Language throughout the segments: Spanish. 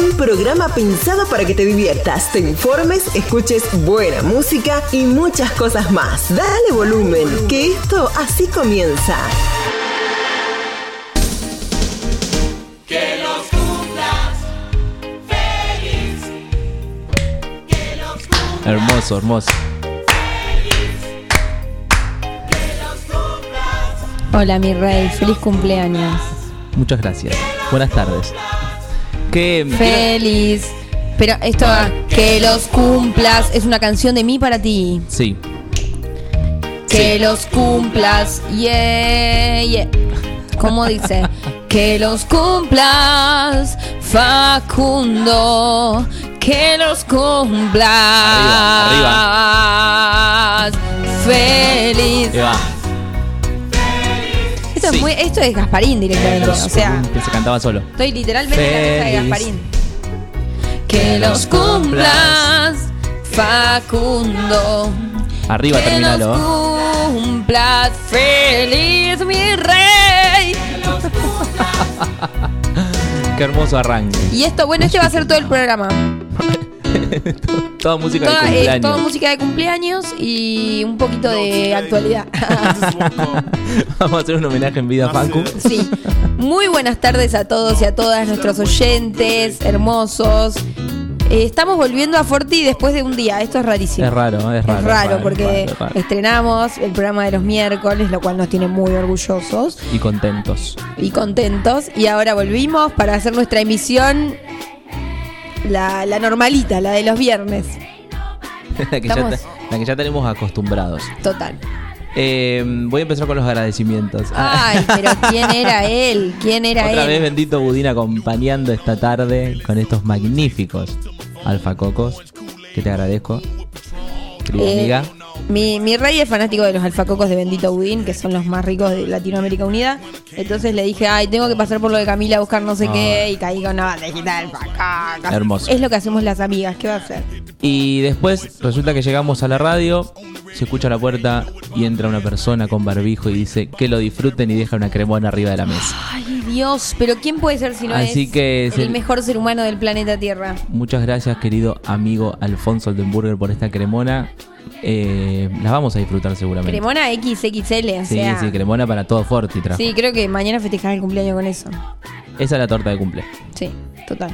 Un programa pensado para que te diviertas, te informes, escuches buena música y muchas cosas más. Dale volumen, que esto así comienza. Que los cumplas feliz. Que los cumplas Hermoso, hermoso. Hola mi rey, feliz cumpleaños. Muchas gracias. Buenas tardes. Que Feliz. Pero esto, que los cumplas, es una canción de mí para ti. Sí. Que los cumplas, yeah, yeah. ¿Cómo dice? que los cumplas, Facundo. Que los cumplas. Feliz. Ahí va. Esto, Sí. es muy, esto es Gasparín directamente. O sea, que se cantaba solo. estoy literalmente en la casa de. Gasparín. Que los cumplas, Facundo. Arriba, que terminalo. los cumplas feliz, mi rey. Qué hermoso arranque. Y esto, bueno, este va a ser todo el programa. Toda música Toda, de eh, cumpleaños. toda música de cumpleaños y un poquito de actualidad. Vamos a hacer un homenaje en vida a Facu. Sí. Muy buenas tardes a todos y a todas nuestros oyentes hermosos. Eh, estamos volviendo a Forti después de un día. Esto es rarísimo. Es raro, es raro. Es raro porque raro, es raro. estrenamos el programa de los miércoles, lo cual nos tiene muy orgullosos Y contentos. y contentos. Y ahora volvimos para hacer nuestra emisión, la, la normalita, la de los viernes. la, que ya, Estamos- te- la que ya tenemos acostumbrados. Total. Eh, voy a empezar con los agradecimientos. Ay, pero ¿quién era él? ¿Quién era Otra él? vez bendito Budín acompañando esta tarde con estos magníficos alfacocos que te agradezco. Querida Eh, amiga. Mi, mi rey es fanático de los alfacocos de Bendito Budín, que son los más ricos de Latinoamérica Unida. Entonces le dije, ay, tengo que pasar por lo de Camila a buscar no sé Ah. qué. Y caí con una bandejita de alfacocos. Hermoso. Es lo que hacemos las amigas, ¿qué va a hacer? Y después resulta que llegamos a la radio, se escucha la puerta y entra una persona con barbijo y dice que lo disfruten y deja una cremona arriba de la mesa. Ay, Dios, pero ¿quién puede ser si no Así es que es el, el- mejor ser humano del planeta Tierra? Muchas gracias querido amigo Alfonso Oldenburger por esta cremona. Eh, las vamos a disfrutar seguramente. Cremona XXL, o Sí, sea. sí, cremona para todo Forti. trajo. Sí, creo que mañana festejar el cumpleaños con eso. Esa es la torta de cumple. Sí, total.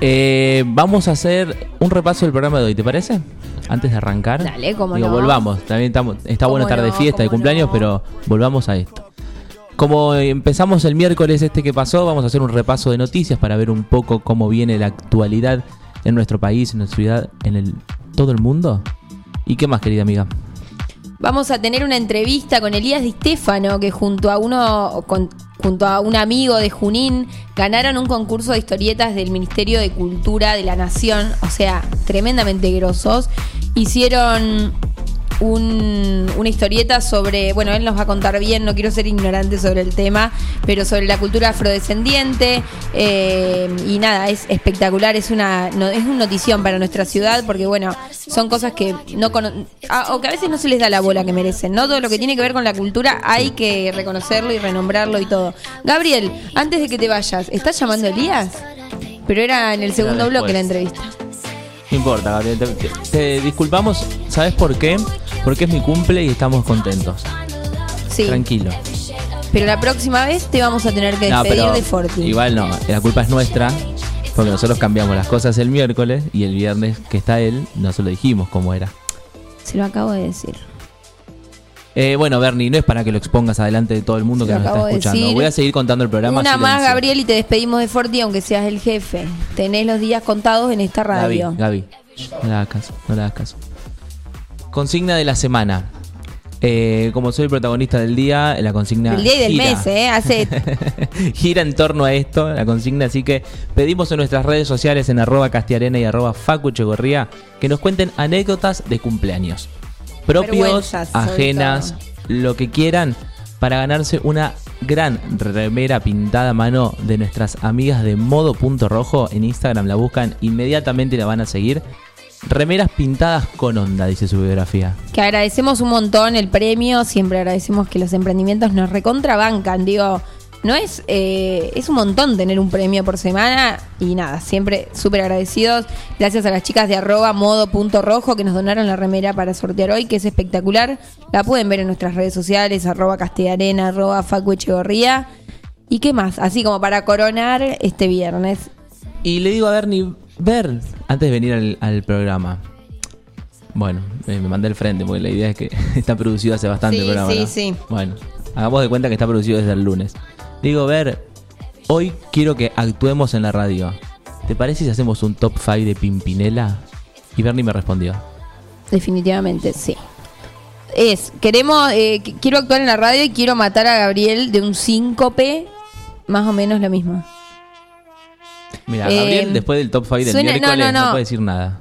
Eh, vamos a hacer un repaso del programa de hoy, ¿te parece? Antes de arrancar. Dale, Digo, no. volvamos. También estamos, está bueno estar de no, fiesta, de cumpleaños, no. pero volvamos a esto. Como empezamos el miércoles este que pasó, vamos a hacer un repaso de noticias para ver un poco cómo viene la actualidad en nuestro país, en nuestra ciudad, en el todo el mundo. ¿Y qué más, querida amiga? Vamos a tener una entrevista con Elías Di Stefano, que junto a uno, junto a un amigo de Junín, ganaron un concurso de historietas del Ministerio de Cultura de la Nación, o sea, tremendamente grosos. Hicieron un- una historieta sobre, bueno, él nos va a contar bien, no quiero ser ignorante sobre el tema, pero sobre la cultura afrodescendiente. eh, y nada, es espectacular, es una, no- es una notición para nuestra ciudad, porque bueno, son cosas que no cono- ah, o que a veces no se les da la bola que merecen, ¿no? Todo lo que tiene que ver con la cultura hay que reconocerlo y renombrarlo y todo. Gabriel, antes de que te vayas, ¿estás llamando a Elías? Pero era en el segundo bloque la entrevista. No importa, Gabriel. Te, te- te disculpamos, ¿sabes por qué? Porque es mi cumple y estamos contentos. Sí. Tranquilo. Pero la próxima vez te vamos a tener que No, despedir de Forti. igual no, la culpa es nuestra, porque nosotros cambiamos las cosas el miércoles y el viernes que está él, no se lo dijimos cómo era. Se lo acabo de decir. Eh, bueno, Bernie, no es para que lo expongas adelante de todo el mundo que lo nos está escuchando. decir. Voy a seguir contando el programa. Una más. Gabriel, y te despedimos de Forti, aunque seas el jefe. Tenés los días contados en esta radio. Gaby, no le hagas caso, no le hagas caso. Consigna de la semana. Eh, como soy el protagonista del día, la consigna. Del día y del gira. mes, ¿eh? Hace gira en torno a esto, la consigna, así que pedimos en nuestras redes sociales en arroba castiarena y arroba facuchegorría que nos cuenten anécdotas de cumpleaños. Propios, ajenas, lo que quieran, para ganarse una gran remera pintada a mano de nuestras amigas de modo.rojo. En Instagram la buscan, inmediatamente la van a seguir. Remeras pintadas con onda, dice su biografía. Que agradecemos un montón el premio, siempre agradecemos que los emprendimientos nos recontrabancan, digo, no es, eh, es un montón tener un premio por semana y nada, siempre súper agradecidos. Gracias a las chicas de arroba modo.rojo que nos donaron la remera para sortear hoy, que es espectacular. La pueden ver en nuestras redes sociales, arroba castellarena, arroba Facu Echegorría. ¿Y qué más? Así como para coronar este viernes. Y le digo a Bernie, Ver, antes de venir al, al programa. Bueno, eh, me mandé al frente porque la idea es que está producido hace bastante Sí, el programa. sí, ¿no? sí. Bueno, hagamos de cuenta que está producido desde el lunes. Digo, Ver, hoy quiero que actuemos en la radio. ¿Te parece si hacemos un top 5 de Pimpinela? Y Bernie me respondió. Definitivamente, sí. Es, queremos, eh, qu- quiero actuar en la radio y quiero matar a Gabriel de un síncope, más o menos lo mismo. Mira, Eh, Gabriel, después del top 5 del suena- no, miércoles, no, no, no. puede decir nada.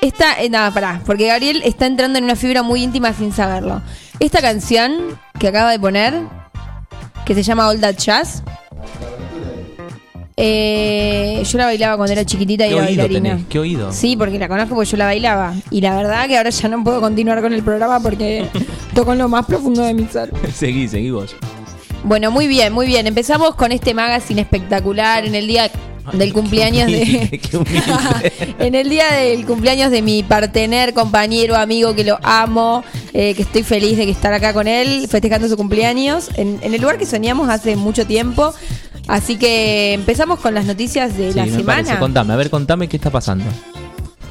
Esta, eh, nada, pará, porque Gabriel está entrando en una fibra muy íntima sin saberlo. Esta canción que acaba de poner, que se llama All That Jazz, eh, yo la bailaba cuando era chiquitita y ¿Qué era oído bailarina. tenés? ¿Qué oído? Sí, porque la conozco porque yo la bailaba. Y la verdad que ahora ya no puedo continuar con el programa porque toco en lo más profundo de mi ser. seguí, seguí vos. Bueno, muy bien, muy bien. Empezamos con este magazine espectacular en el día del cumpleaños de... En el día del cumpleaños de mi partener, compañero, amigo, que lo amo, eh, que estoy feliz de que estar acá con él, festejando su cumpleaños, en, en el lugar que soñamos hace mucho tiempo. Así que empezamos con las noticias de Sí, la me semana. parece. Contame, a ver, contame qué está pasando.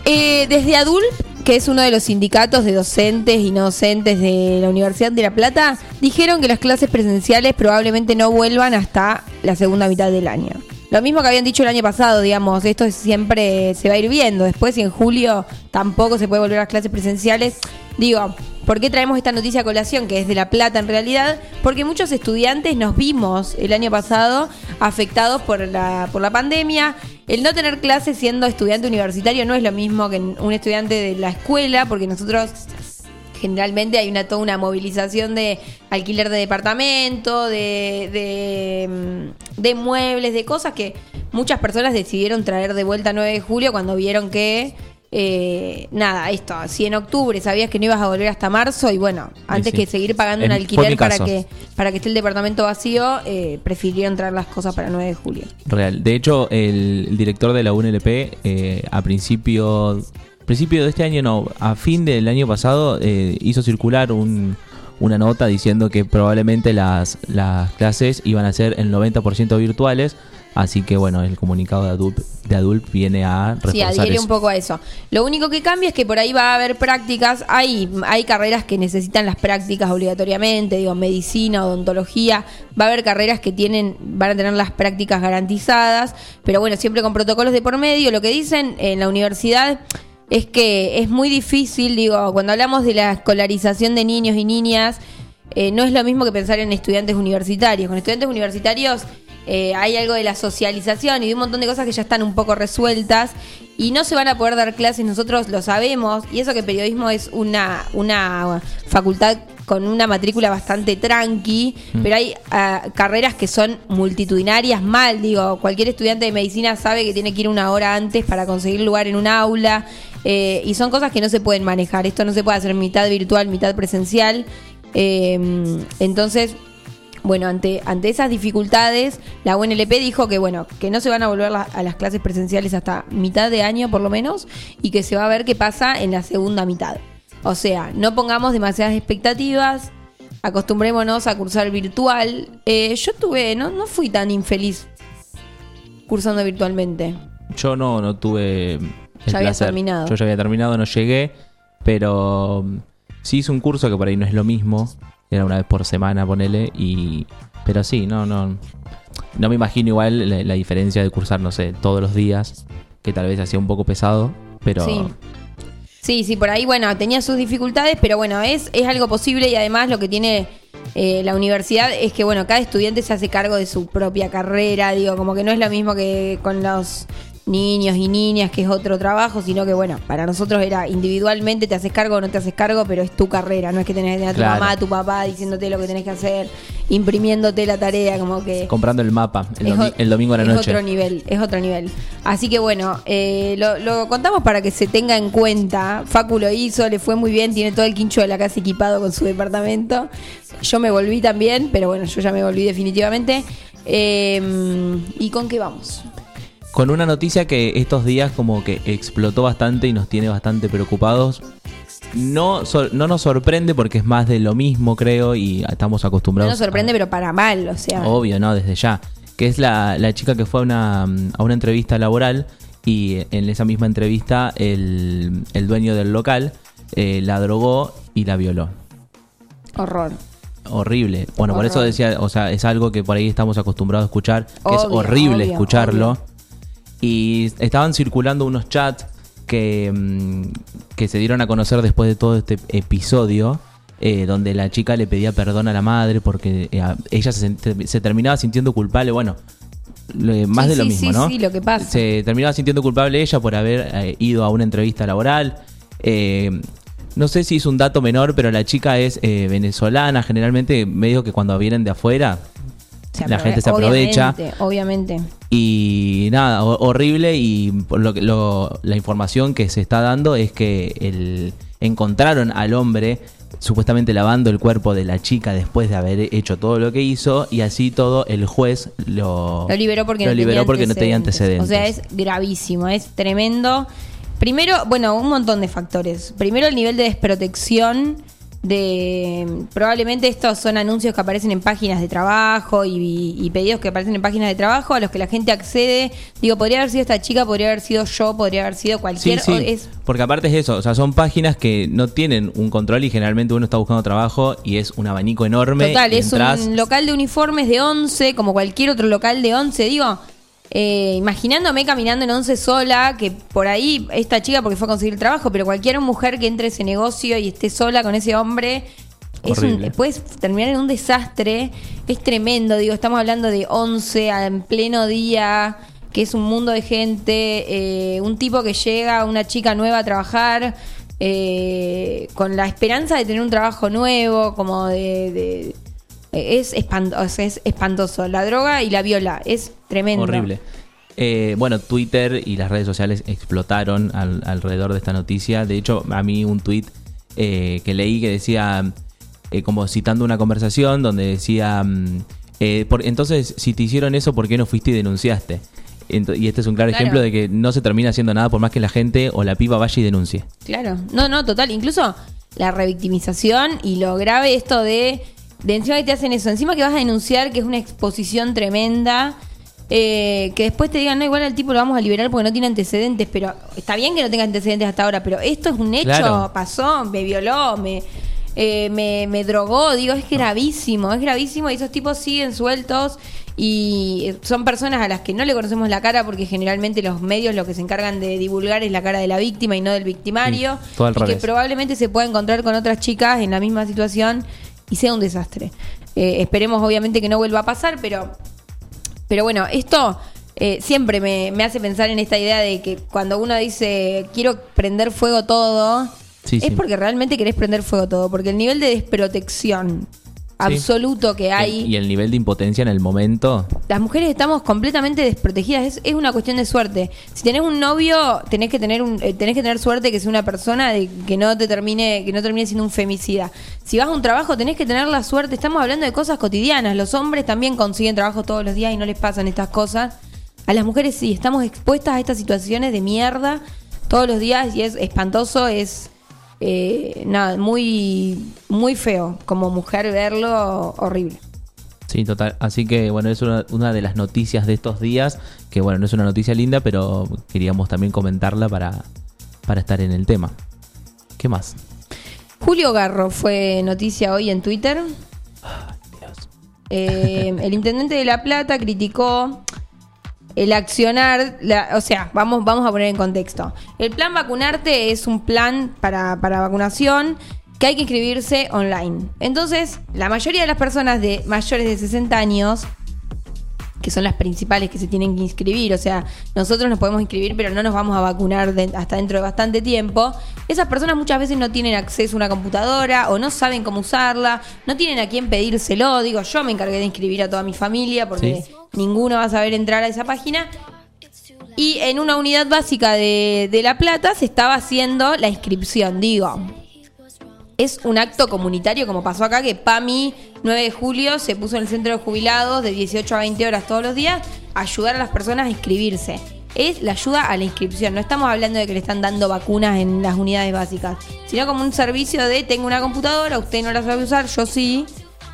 Eh, desde ADULP, que es uno de los sindicatos de docentes y no docentes de la Universidad de La Plata, dijeron que las clases presenciales probablemente no vuelvan hasta la segunda mitad del año. Lo mismo que habían dicho el año pasado, digamos, esto es- siempre se va a ir viendo. Después, si en julio tampoco se puede volver a las clases presenciales, digo, ¿por qué traemos esta noticia a colación, que es de La Plata en realidad? Porque muchos estudiantes nos vimos el año pasado afectados por la, por la pandemia. El no tener clases siendo estudiante universitario no es lo mismo que un estudiante de la escuela, porque nosotros generalmente hay una toda una movilización de alquiler de departamento, de, de, mm, de muebles, de cosas que muchas personas decidieron traer de vuelta a 9 de julio cuando vieron que eh, nada, esto, si en octubre sabías que no ibas a volver hasta marzo y bueno, antes sí. que seguir pagando En- un alquiler para que para que esté el departamento vacío, eh, prefirieron traer las cosas para 9 de julio. Real. De hecho, el, el director de la UNLP eh, a principio, principio de este año, no, a fin del año pasado, eh, hizo circular un- una nota diciendo que probablemente las, las clases iban a ser el 90% virtuales. Así que bueno, el comunicado de Adulp, de Adulp viene a Sí, reforzar adhiere eso. un poco a eso. Lo único que cambia es que por ahí va a haber prácticas. Hay, hay carreras que necesitan las prácticas obligatoriamente, digo, medicina, odontología. Va a haber carreras que tienen, van a tener las prácticas garantizadas, pero bueno, siempre con protocolos de por medio. Lo que dicen en la universidad es que es muy difícil, digo, cuando hablamos de la escolarización de niños y niñas, eh, no es lo mismo que pensar en estudiantes universitarios. Con estudiantes universitarios eh, hay algo de la socialización y de un montón de cosas que ya están un poco resueltas y no se van a poder dar clases, nosotros lo sabemos, y eso que periodismo es una, una facultad con una matrícula bastante tranqui, pero hay ah, carreras que son multitudinarias mal, digo, cualquier estudiante de medicina sabe que tiene que ir una hora antes para conseguir lugar en un aula, eh, y son cosas que no se pueden manejar, esto no se puede hacer mitad virtual, mitad presencial, eh, entonces bueno, ante, ante esas dificultades, la UNLP dijo que bueno, que no se van a volver la- a las clases presenciales hasta mitad de año por lo menos, y que se va a ver qué pasa en la segunda mitad. O sea, no pongamos demasiadas expectativas, acostumbrémonos a cursar virtual. Eh, yo tuve, no, no fui tan infeliz cursando virtualmente. Yo no, no tuve el Ya placer. terminado. Yo ya había terminado, no llegué, pero mm, sí hice un curso que por ahí no es lo mismo. Era una vez por semana, ponele, y... Pero sí, no, no... No me imagino igual la, la diferencia de cursar, no sé, todos los días, que tal vez hacía un poco pesado, pero... Sí. Sí, sí, por ahí, bueno, tenía sus dificultades, pero bueno, es, es algo posible y además lo que tiene eh, la universidad es que, bueno, cada estudiante se hace cargo de su propia carrera, digo, como que no es lo mismo que con los niños y niñas, que es otro trabajo, sino que bueno, para nosotros era individualmente, te haces cargo o no te haces cargo, pero es tu carrera, no es que tenés que tener a tu Claro. mamá, a tu papá diciéndote lo que tenés que hacer, imprimiéndote la tarea, como que... Comprando el mapa el, Es domi- el domingo a la es noche. otro nivel, es otro nivel. Así que bueno, eh, lo, lo contamos para que se tenga en cuenta. Facu lo hizo, le fue muy bien, tiene todo el quincho de la casa equipado con su departamento. Yo me volví también, pero bueno, yo ya me volví definitivamente. Eh, ¿Y con qué vamos? Con una noticia que estos días como que explotó bastante y nos tiene bastante preocupados. No, no nos sorprende porque es más de lo mismo, creo, y estamos No acostumbrados. nos sorprende, a- pero para mal, o sea. Obvio, ¿no? Desde ya. Que es la, la chica que fue a una, a una entrevista laboral y en esa misma entrevista el, el dueño del local eh, la drogó y la violó. Horror. Horrible. Bueno, por eso decía, o sea, es algo que por ahí estamos acostumbrados a escuchar, que es horrible obvio, escucharlo. obvio. Y estaban circulando unos chats que, mm, que se dieron a conocer después de todo este episodio, eh, donde la chica le pedía perdón a la madre porque eh, ella se, se terminaba sintiendo culpable. Bueno, le- más Sí, de lo sí, mismo, sí, ¿no? sí, lo que pasa. Se terminaba sintiendo culpable ella por haber eh, ido a una entrevista laboral. Eh, no sé si es un dato menor, pero la chica es eh, venezolana. Generalmente, medio que cuando vienen de afuera, Se la gente se aprovecha. Obviamente, obviamente. Y nada, ho- horrible. Y por lo que- lo- la información que se está dando es que el, encontraron al hombre supuestamente lavando el cuerpo de la chica después de haber hecho todo lo que hizo. Y así todo, el juez lo, Lo liberó porque, lo no, liberó tenía porque no tenía antecedentes. O sea, es gravísimo, es tremendo. Primero, bueno, un montón de factores. Primero, el nivel de desprotección de... Probablemente estos son anuncios que aparecen en páginas de trabajo y, y pedidos que aparecen en páginas de trabajo a los que la gente accede. Digo, podría haber sido esta chica, podría haber sido yo, podría haber sido cualquier... sí, es, porque aparte es eso, o sea, son páginas que no tienen un control y generalmente uno está buscando trabajo y es un abanico enorme. Total, es un local de uniformes de 11, como cualquier otro local de 11. Digo, eh, imaginándome caminando en 11 sola, que por ahí esta chica porque fue a conseguir trabajo, pero cualquier mujer que entre a ese negocio y esté sola con ese hombre, es un, puedes terminar en un desastre. Es tremendo, digo, estamos hablando de 11 a- en pleno día que es un mundo de gente, eh, un tipo que llega, una chica nueva a trabajar, eh, con la esperanza de tener un trabajo nuevo, como de... de- es, espantoso, es espantoso. La droga y la viola, es tremendo. Horrible. Eh, bueno, Twitter y las redes sociales explotaron al- alrededor de esta noticia. De hecho, a mí un tweet eh, que leí que decía, eh, como citando una conversación donde decía, mm, por- entonces, si te hicieron eso, ¿por qué no fuiste y denunciaste? Y este es un claro, Claro. ejemplo de que no se termina haciendo nada por más que la gente o la piba vaya y denuncie. Claro, no, no, total. Incluso la revictimización y lo grave esto de, de encima que te hacen eso, encima que vas a denunciar que es una exposición tremenda, eh, que después te digan, no, igual al tipo lo vamos a liberar porque no tiene antecedentes, pero está bien que no tenga antecedentes hasta ahora, pero esto es un hecho, Claro. pasó, me violó, me, eh, me, me drogó, digo, es gravísimo, es gravísimo y esos tipos siguen sueltos y son personas a las que no le conocemos la cara porque generalmente los medios lo que se encargan de divulgar es la cara de la víctima y no del victimario Sí, y que probablemente se pueda encontrar con otras chicas en la misma situación y sea un desastre. Eh, esperemos obviamente que no vuelva a pasar, pero pero bueno, esto eh, siempre me, me hace pensar en esta idea de que cuando uno dice quiero prender fuego todo, Sí, es sí. porque realmente querés prender fuego todo, porque el nivel de desprotección absoluto que hay, Y el nivel de impotencia en el momento. las mujeres estamos completamente desprotegidas, es, es una cuestión de suerte. Si tenés un novio, tenés que tener un, eh, tenés que tener suerte que sea una persona de, que no te termine, que no termine siendo un femicida. Si vas a un trabajo, tenés que tener la suerte, estamos hablando de cosas cotidianas, los hombres también consiguen trabajo todos los días y no les pasan estas cosas. A las mujeres sí, estamos expuestas a estas situaciones de mierda todos los días y es espantoso, es eh, nada, muy, muy feo como mujer verlo, horrible. Sí, total. Así que bueno, es una, una de las noticias de estos días, que bueno, no es una noticia linda, pero queríamos también comentarla para, para estar en el tema. ¿Qué más? Julio Garro fue noticia hoy en Twitter. Eh, el intendente de La Plata criticó el accionar, la- o sea, vamos, vamos a poner en contexto. El plan vacunarte es un plan para, para vacunación que hay que inscribirse online. Entonces, la mayoría de las personas de mayores de 60 años que son las principales que se tienen que inscribir, o sea, nosotros nos podemos inscribir, pero no nos vamos a vacunar de- hasta dentro de bastante tiempo. Esas personas muchas veces no tienen acceso a una computadora o no saben cómo usarla, no tienen a quién pedírselo. Digo, yo me encargué de inscribir a toda mi familia porque Sí. Ninguno va a saber entrar a esa página. Y en una unidad básica de, de La Plata se estaba haciendo la inscripción, digo. Es un acto comunitario como pasó acá, que PAMI 9 de julio se puso en el centro de jubilados de 18 a 20 horas todos los días ayudar a las personas a inscribirse. Es la ayuda a la inscripción. No estamos hablando de que le están dando vacunas en las unidades básicas, sino como un servicio de tengo una computadora, usted no la sabe usar, yo sí,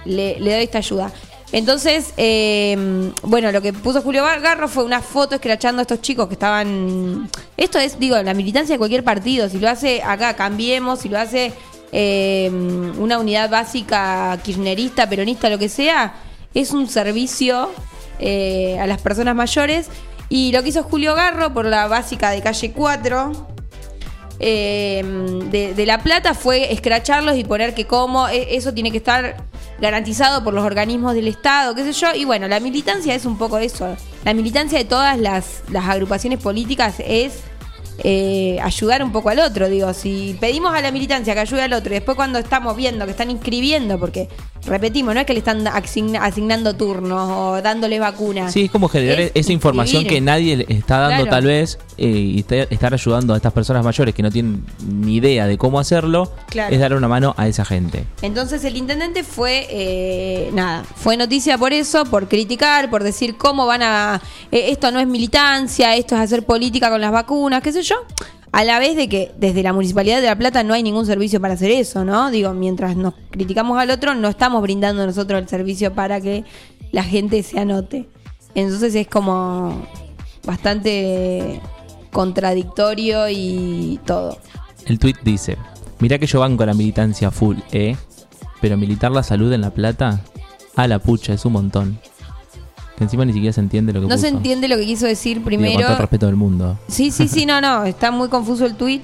le, le doy esta ayuda. Entonces, eh, bueno, lo que puso Julio Garro fue una foto escrachando a estos chicos que estaban... Esto es, digo, la militancia de cualquier partido. Si lo hace acá, cambiemos. Si lo hace eh, una unidad básica kirchnerista, peronista, lo que sea, es un servicio eh, a las personas mayores. Y lo que hizo Julio Garro por la básica de calle 4, eh, de, de La Plata fue escracharlos y poner que como e- eso tiene que estar garantizado por los organismos del Estado, qué sé yo. Y bueno, la militancia es un poco eso. La militancia de todas las, las agrupaciones políticas es eh, ayudar un poco al otro. Digo, si pedimos a la militancia que ayude al otro y después cuando estamos viendo que están inscribiendo, porque repetimos, no es que le están asign- asignando turnos o dándole vacunas. Sí, es como generar Es esa información que nadie le está dando Claro. tal vez eh, y está- estar ayudando a estas personas mayores que no tienen ni idea de cómo hacerlo, Claro. es darle una mano a esa gente. Entonces el intendente fue, eh, nada, fue noticia por eso, por criticar, por decir cómo van a, eh, esto no es militancia, esto es hacer política con las vacunas, qué sé A la vez de que desde la Municipalidad de La Plata no hay ningún servicio para hacer eso, ¿no? Digo, mientras nos criticamos al otro, no estamos brindando nosotros el servicio para que la gente se anote. Entonces es como bastante contradictorio y todo. El tweet dice: Mirá que yo banco la militancia full, ¿eh? Pero militar la salud en La Plata, a la pucha, es un montón. Que encima ni siquiera se entiende lo que No se entiende lo que quiso decir Digo, primero. con todo el respeto del mundo. Sí, sí, sí, no, no, está muy confuso el tuit.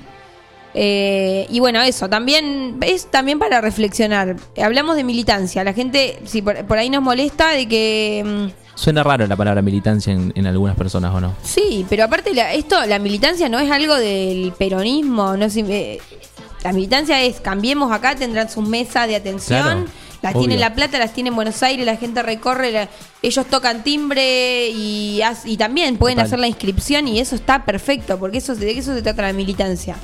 Eh, y bueno, eso, también es también para reflexionar. Hablamos de militancia, la gente, si por, por ahí nos molesta de que... mm, Suena raro la palabra militancia en, en algunas personas, ¿o no? Sí, pero aparte la- esto, la militancia no es algo del peronismo, no sé, eh, la militancia es cambiemos acá, tendrán sus mesas de atención, Claro, las obvio. tiene en La Plata, las tiene en Buenos Aires, la gente recorre, la- ellos tocan timbre y, también pueden Total. hacer la inscripción y eso está perfecto, porque eso de eso se trata la militancia.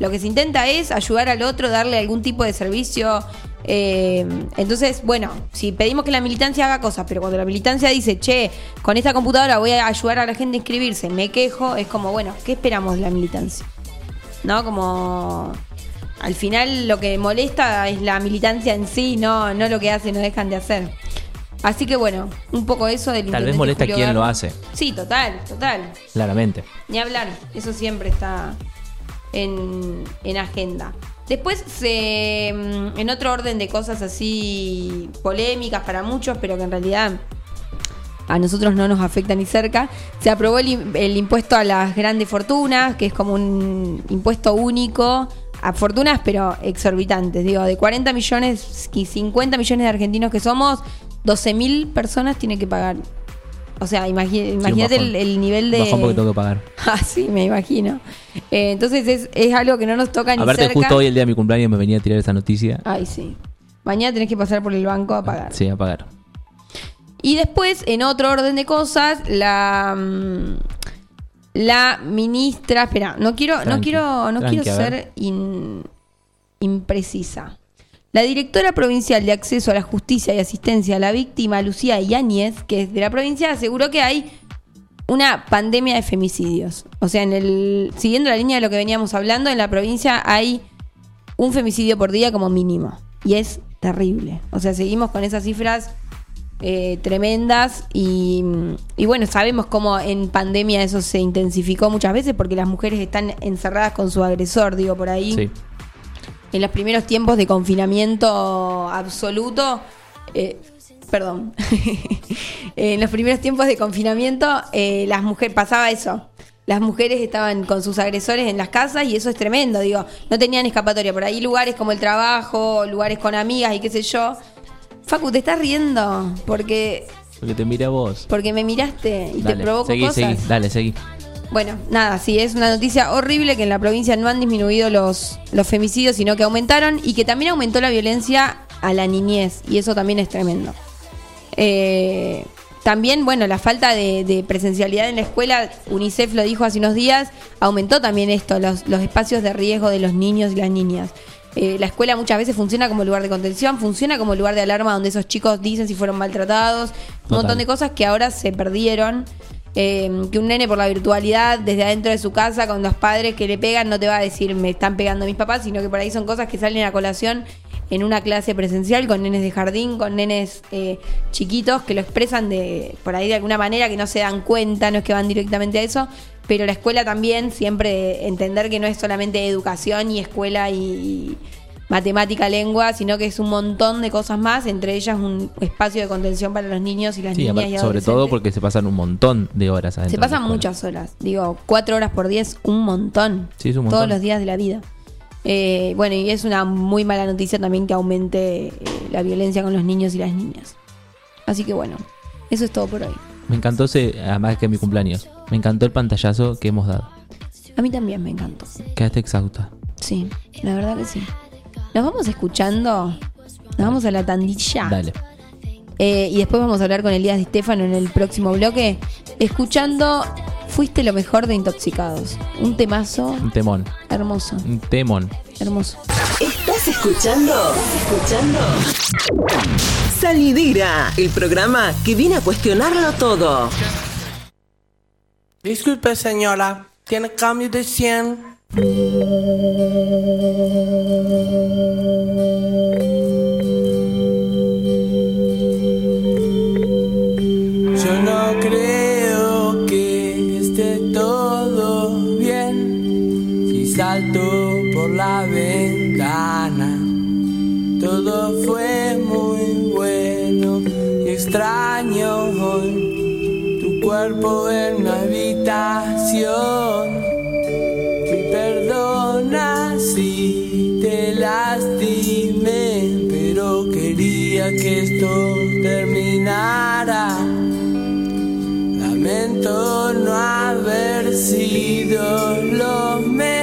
Lo que se intenta es ayudar al otro, darle algún tipo de servicio. eh, entonces, bueno, si pedimos que la militancia haga cosas, pero cuando la militancia dice, che, con esta computadora voy a ayudar a la gente a inscribirse, me quejo, es como, bueno, ¿qué esperamos de la militancia? ¿No? Como al final lo que molesta es la militancia en sí, no, no lo que hacen o dejan de hacer. Así que bueno, un poco eso del Tal vez molesta Julio quien Garro. lo hace, Sí, total, total. claramente. Ni hablar, eso siempre está en, en agenda. Después, se, mm, en otro orden de cosas así polémicas para muchos, pero que en realidad a nosotros no nos afecta ni cerca, se aprobó el impuesto a las grandes fortunas, que es como un impuesto único a fortunas, pero exorbitantes. Digo, de 40 millones y 50 millones de argentinos que somos, 12 mil personas tienen que pagar. O sea, imagínate el, el nivel de... Bajón porque tengo que pagar. Ah, sí, me imagino. Eh, entonces es, es algo que no nos toca ni Aparte, cerca. justo hoy, el día de mi cumpleaños, me venía a tirar esa noticia. Ay, sí. Mañana tenés que pasar por el banco a pagar. Sí, a pagar. Y después, en otro orden de cosas, la mm, la ministra, espera, no quiero, no quiero, no tranqui, quiero ser in- imprecisa. La directora provincial de acceso a la justicia y asistencia a la víctima, Lucía Yáñez, que es de la provincia, aseguró que hay una pandemia de femicidios. O sea, en el siguiendo la línea de lo que veníamos hablando, en la provincia hay un femicidio por día como mínimo. Y es terrible. O sea, seguimos con esas cifras eh, tremendas y, y bueno, sabemos cómo en pandemia eso se intensificó muchas veces porque las mujeres están encerradas con su agresor, digo, por ahí. Sí. En los primeros tiempos de confinamiento absoluto, eh, perdón, en los primeros tiempos de confinamiento, eh, las mujeres, pasaba eso. Las mujeres estaban con sus agresores en las casas y eso es tremendo, digo, no tenían escapatoria. Por ahí lugares como el trabajo, lugares con amigas y qué sé yo. Facu, te estás riendo porque Porque te miré a vos. Porque me miraste y te provoco seguí, cosas. seguí, dale, seguí. Bueno, nada, sí, es una noticia horrible que en la provincia no han disminuido los, los femicidios, sino que aumentaron y que también aumentó la violencia a la niñez. Y eso también es tremendo. Eh, también, bueno, la falta de, de presencialidad en la escuela, UNICEF lo dijo hace unos días, aumentó también esto, los, los espacios de riesgo de los niños y las niñas. Eh, la escuela muchas veces funciona como lugar de contención, funciona como lugar de alarma donde esos chicos dicen si fueron maltratados, un montón de cosas que ahora se perdieron. Eh, que un nene por la virtualidad desde adentro de su casa con los padres que le pegan no te va a decir me están pegando mis papás, sino que por ahí son cosas que salen a colación en una clase presencial con nenes de jardín, con nenes eh, chiquitos que lo expresan de por ahí de alguna manera que no se dan cuenta, no es que van directamente a eso, pero la escuela también siempre entender que no es solamente educación y escuela y, matemática, lengua, sino que es un montón de cosas más, entre ellas un espacio de contención para los niños y las Sí, niñas y sobre todo porque se pasan un montón de horas adentro. Se pasan muchas horas. Digo, cuatro horas por día es un montón. Sí, es un montón. Todos los días de la vida. Eh, bueno, y es una muy mala noticia también que aumente eh, la violencia con los niños y las niñas. Así que bueno, eso es todo por hoy. Me encantó ese, además que es mi cumpleaños. Me encantó el pantallazo que hemos dado. A mí también me encantó. Quedaste exhausta. Sí, la verdad que sí. Nos vamos escuchando. Nos vamos a la tandilla. Dale. Eh, y después vamos a hablar con Elías Di Stefano en el próximo bloque. Escuchando Fuiste lo mejor de Intoxicados. Un temazo Un temón. hermoso. Un temón. Hermoso. ¿Estás escuchando? ¿Escuchando? Salidera, el programa que viene a cuestionarlo todo. Disculpe señora, ¿tiene cambio de 100? Yo no creo que esté todo bien si salto por la ventana. Todo fue muy bueno y extraño hoy tu cuerpo en habitación. Y perdona si te lastimé, pero quería que esto terminara. Lamento no haber sido lo mejor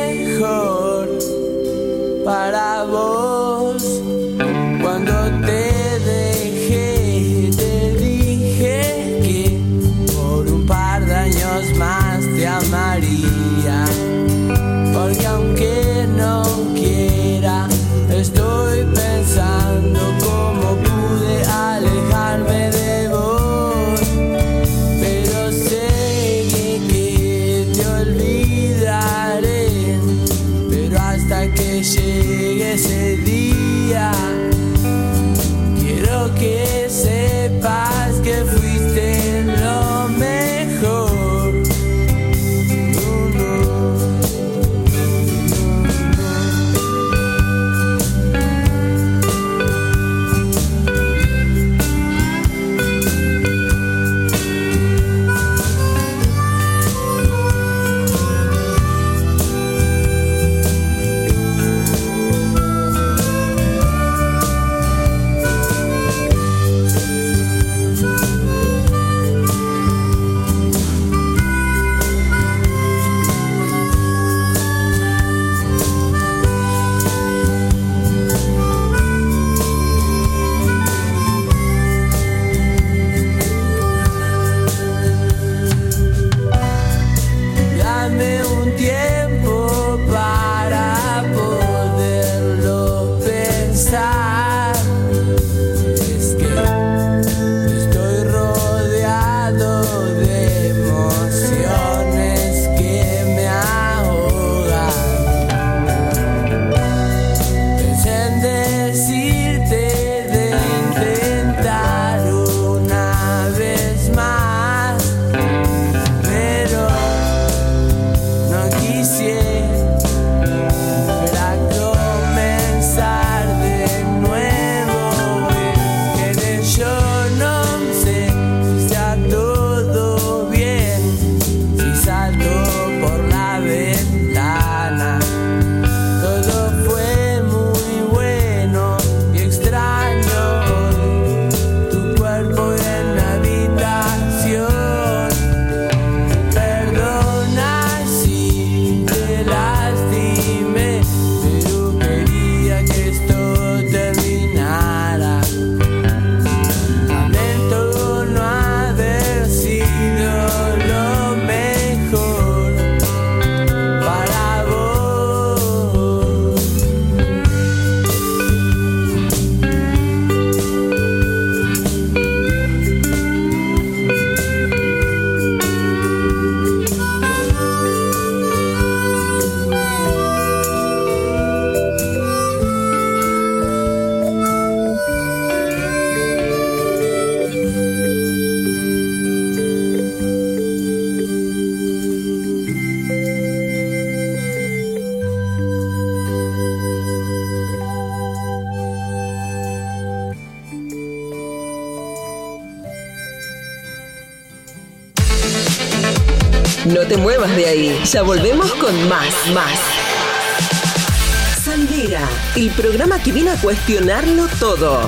No te muevas de ahí. Ya volvemos con más, más. Sandera, el programa que viene a cuestionarlo todo.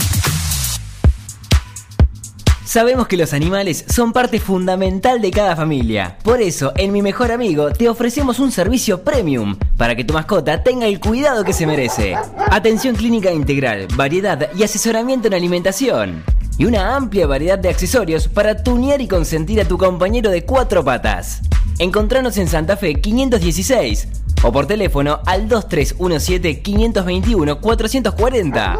Sabemos que los animales son parte fundamental de cada familia. Por eso, en Mi Mejor Amigo te ofrecemos un servicio premium para que tu mascota tenga el cuidado que se merece. Atención clínica integral, variedad y asesoramiento en alimentación. Y una amplia variedad de accesorios para tunear y consentir a tu compañero de cuatro patas. Encontranos en Santa Fe 516 o por teléfono al 2317-521-440.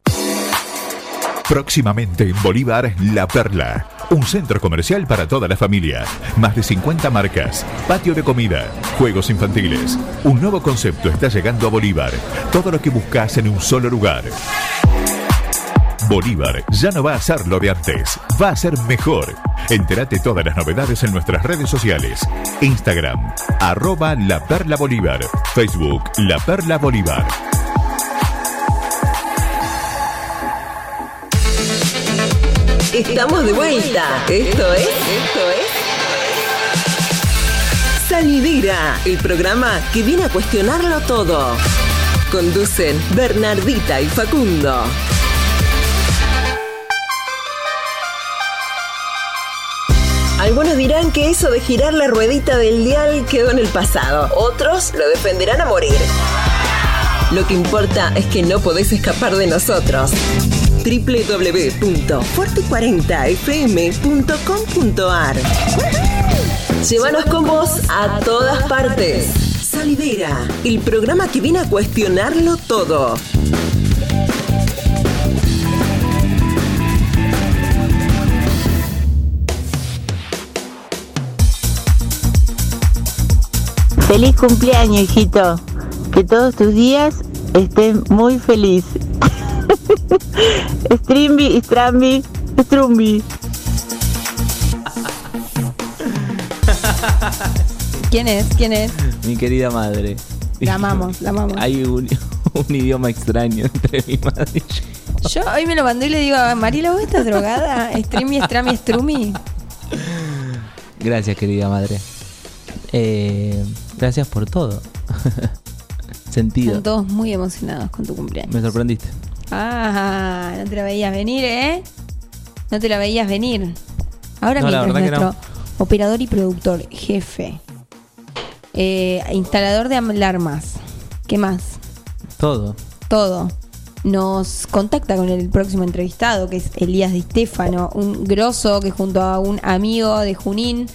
Próximamente en Bolívar, La Perla. Un centro comercial para toda la familia. Más de 50 marcas. Patio de comida. Juegos infantiles. Un nuevo concepto está llegando a Bolívar. Todo lo que buscas en un solo lugar. Bolívar ya no va a ser lo de antes, va a ser mejor. Entérate todas las novedades en nuestras redes sociales. Instagram, arroba La Perla Bolívar. Facebook, La Perla Bolívar. Estamos de vuelta. Esto es. Esto es. Salidera, el programa que viene a cuestionarlo todo. Conducen Bernardita y Facundo. Algunos dirán que eso de girar la ruedita del dial quedó en el pasado. Otros lo defenderán a morir. Lo que importa es que no podés escapar de nosotros www.forti40fm.com.ar Llévanos con vos a todas partes. Salidera, el programa que viene a cuestionarlo todo. Feliz cumpleaños, hijito. Que todos tus días estén muy feliz. Strimbi, Strambi, Strumbi. ¿Quién es? ¿Quién es? Mi querida madre. La amamos, la amamos. Hay un, un idioma extraño entre mi madre y yo. Yo hoy me lo mandé y le digo, Marila, ¿vos estás drogada? Streamy, Strami, Strumi. Gracias, querida madre. Eh, gracias por todo. Sentido. Están todos muy emocionados con tu cumpleaños. Me sorprendiste. Ah, no te la veías venir, ¿eh? No te la veías venir. Ahora No, mientras nuestro operador y productor, jefe, eh, instalador de alarmas, ¿qué más? Todo. Todo. Nos contacta con el próximo entrevistado, que es Elías Di Stefano, un grosso que junto a un amigo de Junín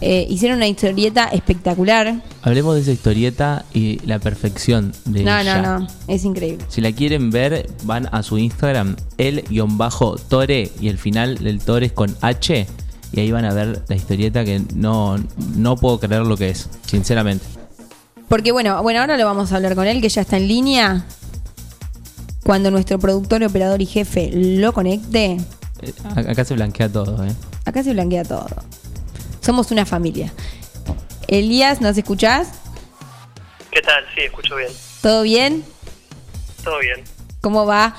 eh, hicieron una historieta espectacular. Hablemos de esa historieta y la perfección de No, ella. no, no. Es increíble. Si la quieren ver, van a su Instagram, el-tore, y el final del tore es con H, y ahí van a ver la historieta que no, no puedo creer lo que es, sinceramente. Porque bueno, bueno, ahora lo vamos a hablar con él, que ya está en línea. Cuando nuestro productor, operador y jefe lo conecte, Eh, Acá se blanquea todo, ¿eh? acá se blanquea todo. Somos una familia. Elías, ¿nos escuchás? ¿Qué tal? Sí, escucho bien. ¿Todo bien? Todo bien. ¿Cómo va?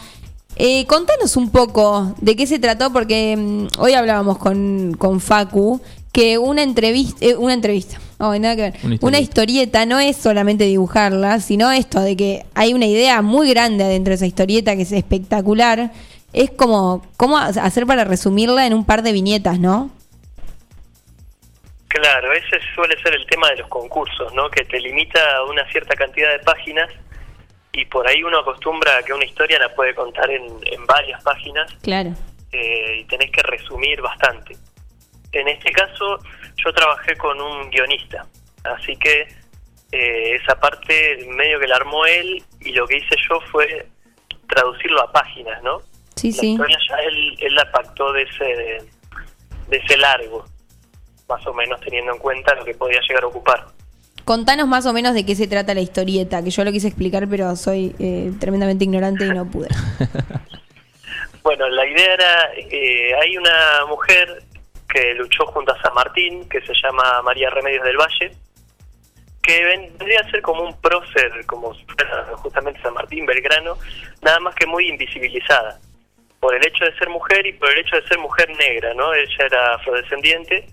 Eh, contanos un poco de qué se trató, porque mm, hoy hablábamos con, con Facu que una entrevista, eh, una entrevista, oh, nada que ver. Una Una, historieta. historieta no es solamente dibujarla, sino esto de que hay una idea muy grande adentro de esa historieta que es espectacular. Es como cómo hacer para resumirla en un par de viñetas, ¿no? Claro, ese suele ser el tema de los concursos, ¿no? Que te limita a una cierta cantidad de páginas y por ahí uno acostumbra a que una historia la puede contar en, en varias páginas Claro. eh, y tenés que resumir bastante. En este caso, yo trabajé con un guionista, así que eh, esa parte medio que la armó él y lo que hice yo fue traducirlo a páginas, ¿no? Sí, la sí. historia ya él, él la pactó de ese, de ese largo, más o menos teniendo en cuenta lo que podía llegar a ocupar. Contanos más o menos de qué se trata la historieta, que yo lo quise explicar, pero soy eh, tremendamente ignorante y no pude. Bueno, la idea era, eh, hay una mujer que luchó junto a San Martín, que se llama María Remedios del Valle, que vendría a ser como un prócer, como justamente San Martín, Belgrano, nada más que muy invisibilizada, por el hecho de ser mujer y por el hecho de ser mujer negra, ¿no? Ella era afrodescendiente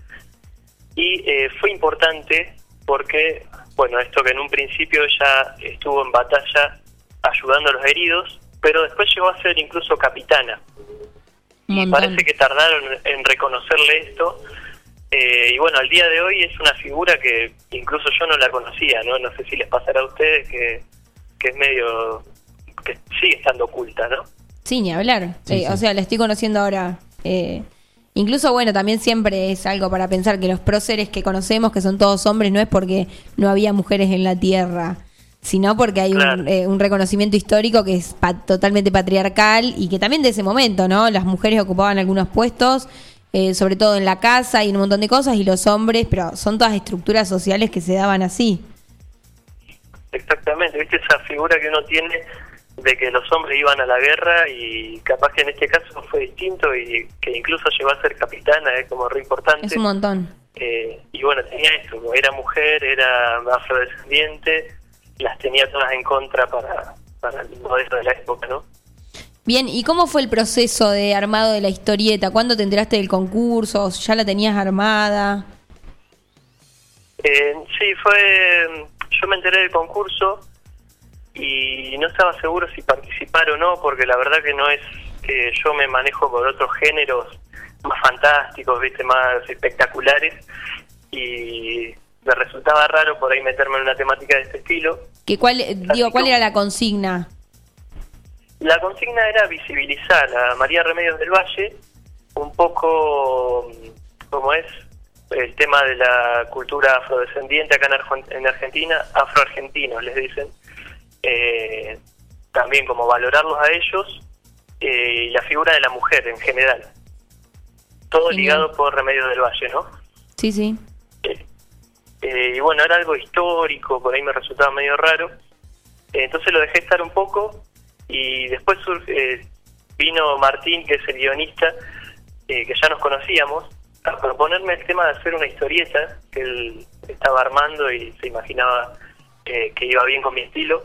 y eh, fue importante porque, bueno, esto que en un principio ella estuvo en batalla ayudando a los heridos, pero después llegó a ser incluso capitana. Y parece que tardaron en reconocerle esto. eh, y bueno, al día de hoy es una figura que incluso yo no la conocía, ¿no? No sé si les pasará a ustedes que, que es medio. que sigue estando oculta, ¿no? Sí, ni hablar. Sí, Eh, sí. O sea, la estoy conociendo ahora. Eh, incluso, bueno, también siempre es algo para pensar que los próceres que conocemos, que son todos hombres, no es porque no había mujeres en la tierra, sino porque hay Claro. un, eh, un reconocimiento histórico que es pa- totalmente patriarcal y que también de ese momento, ¿no? Las mujeres ocupaban algunos puestos, eh, sobre todo en la casa y en un montón de cosas, y los hombres, pero son todas estructuras sociales que se daban así. Exactamente, ¿viste esa figura que uno tiene de que los hombres iban a la guerra y capaz que en este caso fue distinto y que incluso llegó a ser capitana, es como re importante. Es un montón. Eh, y bueno, tenía esto, como era mujer, era afrodescendiente, las tenía todas en contra para, para el modelo de la época, ¿no? Bien, ¿y cómo fue el proceso de armado de la historieta? ¿Cuándo te enteraste del concurso? ¿Ya la tenías armada? Eh, sí, fue. Yo me enteré del concurso y no estaba seguro si participar o no, porque la verdad que no es que yo me manejo por otros géneros más fantásticos, viste, más espectaculares y me resultaba raro por ahí meterme en una temática de este estilo. ¿Que cuál, digo, ¿Cuál era la consigna? La consigna era visibilizar a María Remedios del Valle un poco como es el tema de la cultura afrodescendiente acá en Argentina, afroargentinos les dicen, Eh, también como valorarlos a ellos eh, y la figura de la mujer en general. Todo ligado por Remedios del Valle, ¿no? Sí, sí. Eh, y bueno, era algo histórico, por ahí me resultaba medio raro. Eh, entonces lo dejé estar un poco y después eh, vino Martín, que es el guionista, eh, que ya nos conocíamos, a proponerme el tema de hacer una historieta que él estaba armando y se imaginaba eh, que iba bien con mi estilo.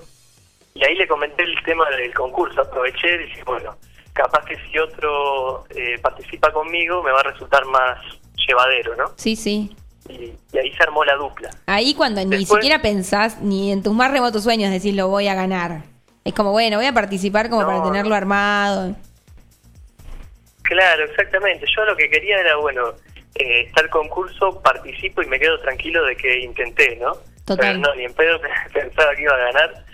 Y ahí le comenté el tema del concurso, aproveché y dije, bueno, capaz que si otro eh, participa conmigo me va a resultar más llevadero, ¿no? Sí, sí. Y, y ahí se armó la dupla. Ahí cuando ni siquiera pensás, ni en tus más remotos sueños decís lo voy a ganar. Es como, bueno, voy a participar como No, para tenerlo armado. Claro, exactamente. Yo lo que quería era, bueno, eh, está el concurso, participo y me quedo tranquilo de que intenté, ¿no? Total. Pero no, ni en pedo pensaba que iba a ganar.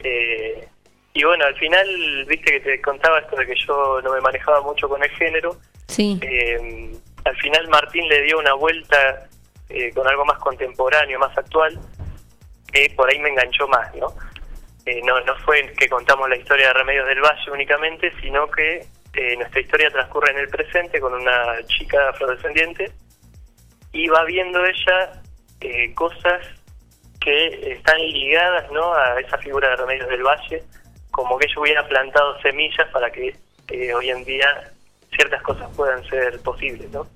Eh, y bueno, al final, viste que te contaba esto de que yo no me manejaba mucho con el género. Sí. Eh, al final Martín le dio una vuelta eh, con algo más contemporáneo, más actual. que por ahí me enganchó más, ¿no? Eh, no, no fue que contamos la historia de Remedios del Valle únicamente, sino que eh, nuestra historia transcurre en el presente con una chica afrodescendiente y va viendo ella eh, cosas que están ligadas ¿no? a esa figura de Remedios del Valle, como que ella hubiera plantado semillas para que eh, hoy en día ciertas cosas puedan ser posibles, ¿no?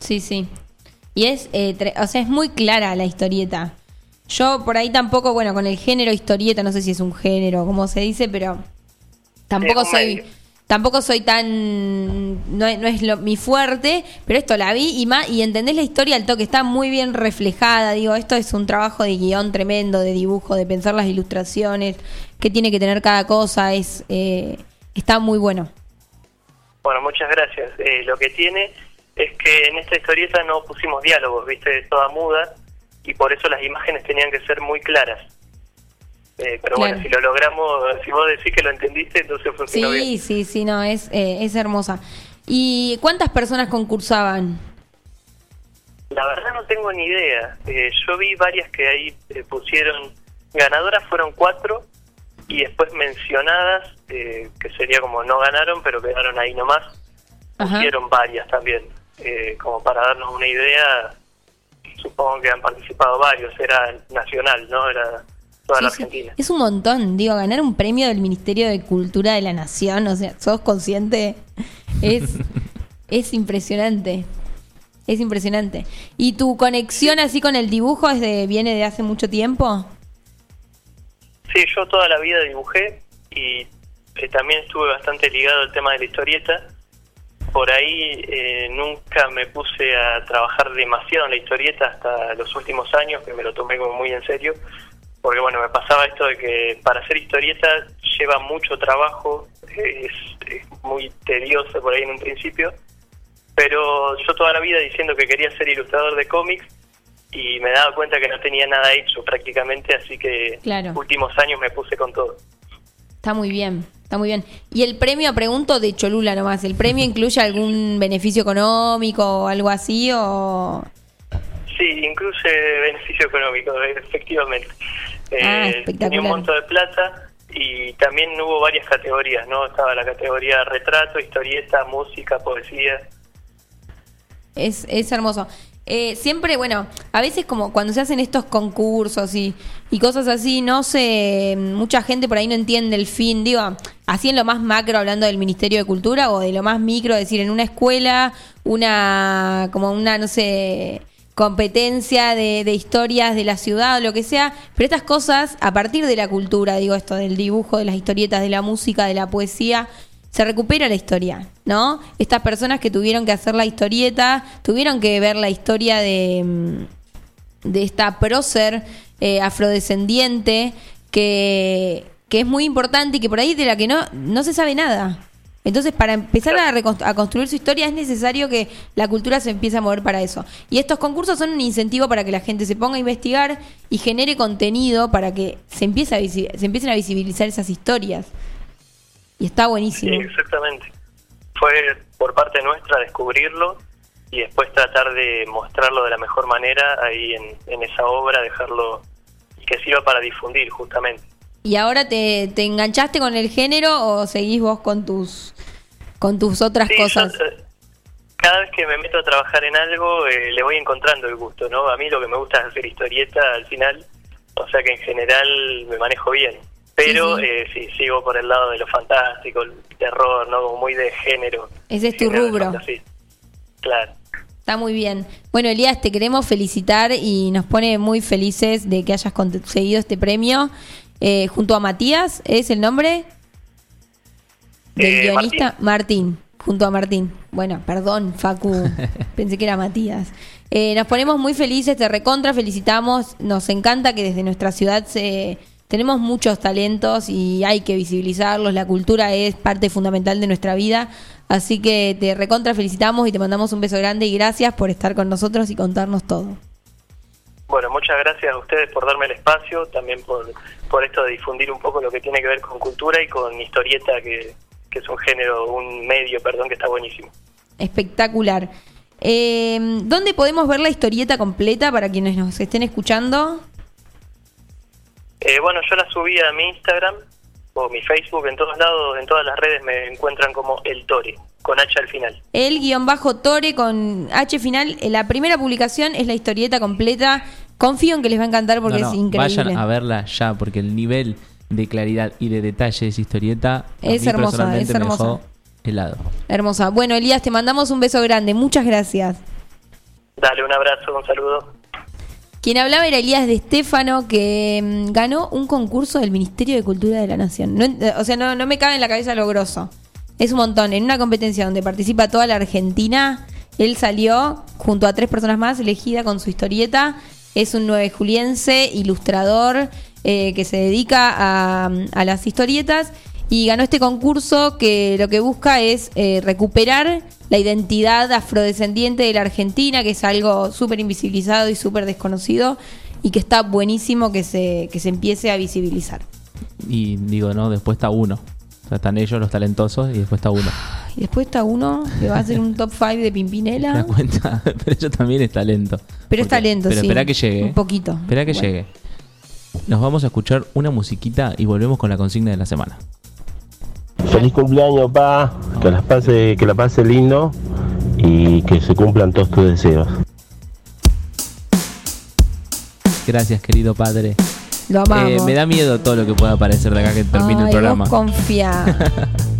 Sí, sí. Y es, eh, tre- o sea, es muy clara la historieta. Yo por ahí tampoco, bueno, con el género historieta, no sé si es un género, como se dice, pero tampoco soy, medio. Tampoco soy tan, no, es- no es lo, mi fuerte, pero esto la vi y más, y entendés la historia al toque, está muy bien reflejada, digo, esto es un trabajo de guion tremendo, de dibujo, de pensar las ilustraciones, que tiene que tener cada cosa, es, eh, está muy bueno. Bueno, muchas gracias. Eh, lo que tiene es que en esta historieta no pusimos diálogos, viste, toda muda y por eso las imágenes tenían que ser muy claras. Eh, pero Claro. bueno, si lo logramos, si vos decís que lo entendiste, entonces funcionó bien. Sí, sí, sí, no, es, eh, es hermosa. ¿Y cuántas personas concursaban? La verdad no tengo ni idea. Eh, yo vi varias que ahí eh, pusieron, ganadoras fueron cuatro y después mencionadas, eh, que sería como no ganaron, pero quedaron ahí nomás, Ajá. pusieron varias también. Eh, como para darnos una idea, supongo que han participado varios, era nacional, ¿no? Era toda la Sí, sí. Argentina. Es un montón, digo, ganar un premio del Ministerio de Cultura de la Nación, o sea, ¿sos consciente? Es, es impresionante. Es impresionante. ¿Y tu conexión así con el dibujo es de, viene de hace mucho tiempo? Sí, yo toda la vida dibujé y eh, también estuve bastante ligado al tema de la historieta. Por ahí eh, nunca me puse a trabajar demasiado en la historieta hasta los últimos años, que me lo tomé como muy en serio. Porque bueno, me pasaba esto de que para hacer historieta lleva mucho trabajo, es, es muy tedioso por ahí en un principio. Pero yo toda la vida diciendo que quería ser ilustrador de cómics y me daba cuenta que no tenía nada hecho prácticamente, así que Claro. últimos años me puse con todo. Está muy bien, está muy bien. ¿Y el premio, pregunto de Cholula nomás, ¿el premio incluye algún beneficio económico o algo así o...? Sí, incluye beneficio económico, efectivamente. Ah, Eh, tenía un monto de plata y también hubo varias categorías, ¿no? Estaba la categoría retrato, historieta, música, poesía. Es, es hermoso. Eh, siempre, bueno, a veces como cuando se hacen estos concursos y, y cosas así, no sé, mucha gente por ahí no entiende el fin, digo, así en lo más macro hablando del Ministerio de Cultura o de lo más micro, es decir, en una escuela, una, como una, no sé, competencia de, de historias de la ciudad o lo que sea, pero estas cosas a partir de la cultura, digo esto, del dibujo, de las historietas, de la música, de la poesía, se recupera la historia, ¿no? Estas personas que tuvieron que hacer la historieta, tuvieron que ver la historia de, mm, de esta prócer eh, afrodescendiente que, que es muy importante y que por ahí de la que no, no se sabe nada. Entonces, para empezar a, a construir su historia es necesario que la cultura se empiece a mover para eso. Y estos concursos son un incentivo para que la gente se ponga a investigar y genere contenido para que se, empiece a se empiecen a visibilizar esas historias. Y está Sí, buenísimo. exactamente. Fue por parte nuestra descubrirlo y después tratar de mostrarlo de la mejor manera ahí en, en esa obra, dejarlo y que sirva para difundir justamente. ¿Y ahora te, te enganchaste con el género o seguís vos con tus con tus otras Sí, cosas? yo, cada vez que me meto a trabajar en algo eh, le voy encontrando el gusto, ¿no? A mí lo que me gusta es hacer historieta al final, o sea que en general me manejo bien. Pero Sí, sí. eh, sí, sigo por el lado de lo fantástico, el terror, ¿no? Como muy de género. Ese es tu rubro. Claro. Está muy bien. Bueno, Elías, te queremos felicitar y nos pone muy felices de que hayas conseguido este premio eh, junto a Matías, ¿es el nombre? Del Eh, guionista Martín. junto a Martín. Bueno, perdón, Facu, pensé que era Matías. Eh, nos ponemos muy felices, te recontra felicitamos, nos encanta que desde nuestra ciudad se... Tenemos muchos talentos y hay que visibilizarlos, la cultura es parte fundamental de nuestra vida, así que te recontra felicitamos y te mandamos un beso grande y gracias por estar con nosotros y contarnos todo. Bueno, muchas gracias a ustedes por darme el espacio, también por, por esto de difundir un poco lo que tiene que ver con cultura y con historieta, que, que es un género, un medio, perdón, que está buenísimo. Espectacular. Eh, ¿Dónde podemos ver la historieta completa para quienes nos estén escuchando? Eh, bueno, yo la subí a mi Instagram o mi Facebook, en todos lados, en todas las redes me encuentran como El Tore, con H al final. El guion bajo Tore con H final. Eh, La primera publicación es la historieta completa. Confío en que les va a encantar porque No, no, es increíble. Vayan a verla ya, porque el nivel de claridad y de detalle de esa historieta Es hermosa, es hermosa. me dejó helado. Hermosa. Bueno, Elías, te mandamos un beso grande. Muchas gracias. Dale, un abrazo, un saludo. Quien hablaba era Elías de Estefano, que mm, ganó un concurso del Ministerio de Cultura de la Nación. En- o sea, no, no me cabe en la cabeza lo grosso. Es un montón. En una competencia donde participa toda la Argentina, él salió junto a tres personas más, elegida con su historieta. Es un nueve juliense, ilustrador, eh, que se dedica a, a las historietas. Y ganó este concurso que lo que busca es eh, recuperar la identidad afrodescendiente de la Argentina, que es algo súper invisibilizado y súper desconocido, y que está buenísimo que se, que se empiece a visibilizar. Y digo, no, después está uno. O sea, están ellos los talentosos y después está uno. Y después está uno que va a hacer un top 5 de ¿Te das Pimpinela. cuenta? Pero eso también es talento. Pero es talento, Pero sí. espera que llegue. Un poquito. Espera que Bueno. llegue. Nos vamos a escuchar una musiquita y volvemos con la consigna de la semana. Feliz cumpleaños, pa. Que las pase, que la pase lindo y que se cumplan todos tus deseos. Gracias, querido padre. Lo amamos. Eh, me da miedo todo lo que pueda aparecer de acá que termine el programa. Vos confía.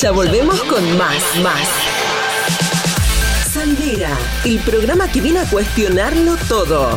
Ya volvemos con más, más. Sandera, el programa que viene a cuestionarlo todo.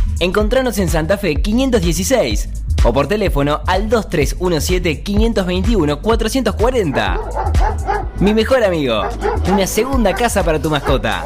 Encontranos en Santa Fe 516 o por teléfono al 2317-521-440. Mi mejor amigo, una segunda casa para tu mascota.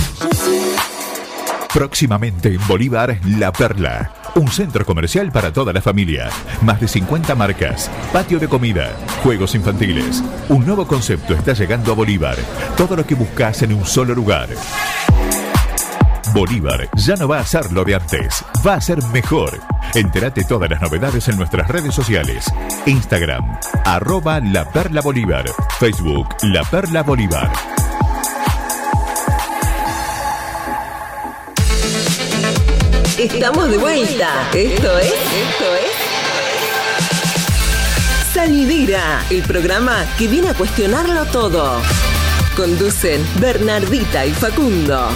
Próximamente en Bolívar, La Perla. Un centro comercial para toda la familia. Más de 50 marcas. Patio de comida. Juegos infantiles. Un nuevo concepto está llegando a Bolívar. Todo lo que buscas en un solo lugar. Bolívar ya no va a ser lo de antes, va a ser mejor. Entérate todas las novedades en nuestras redes sociales. Instagram, arroba La Perla Bolívar. Facebook, La Perla Bolívar. Estamos de vuelta. Esto es. Esto es. Salidera, el programa que viene a cuestionarlo todo. Conducen Bernardita y Facundo.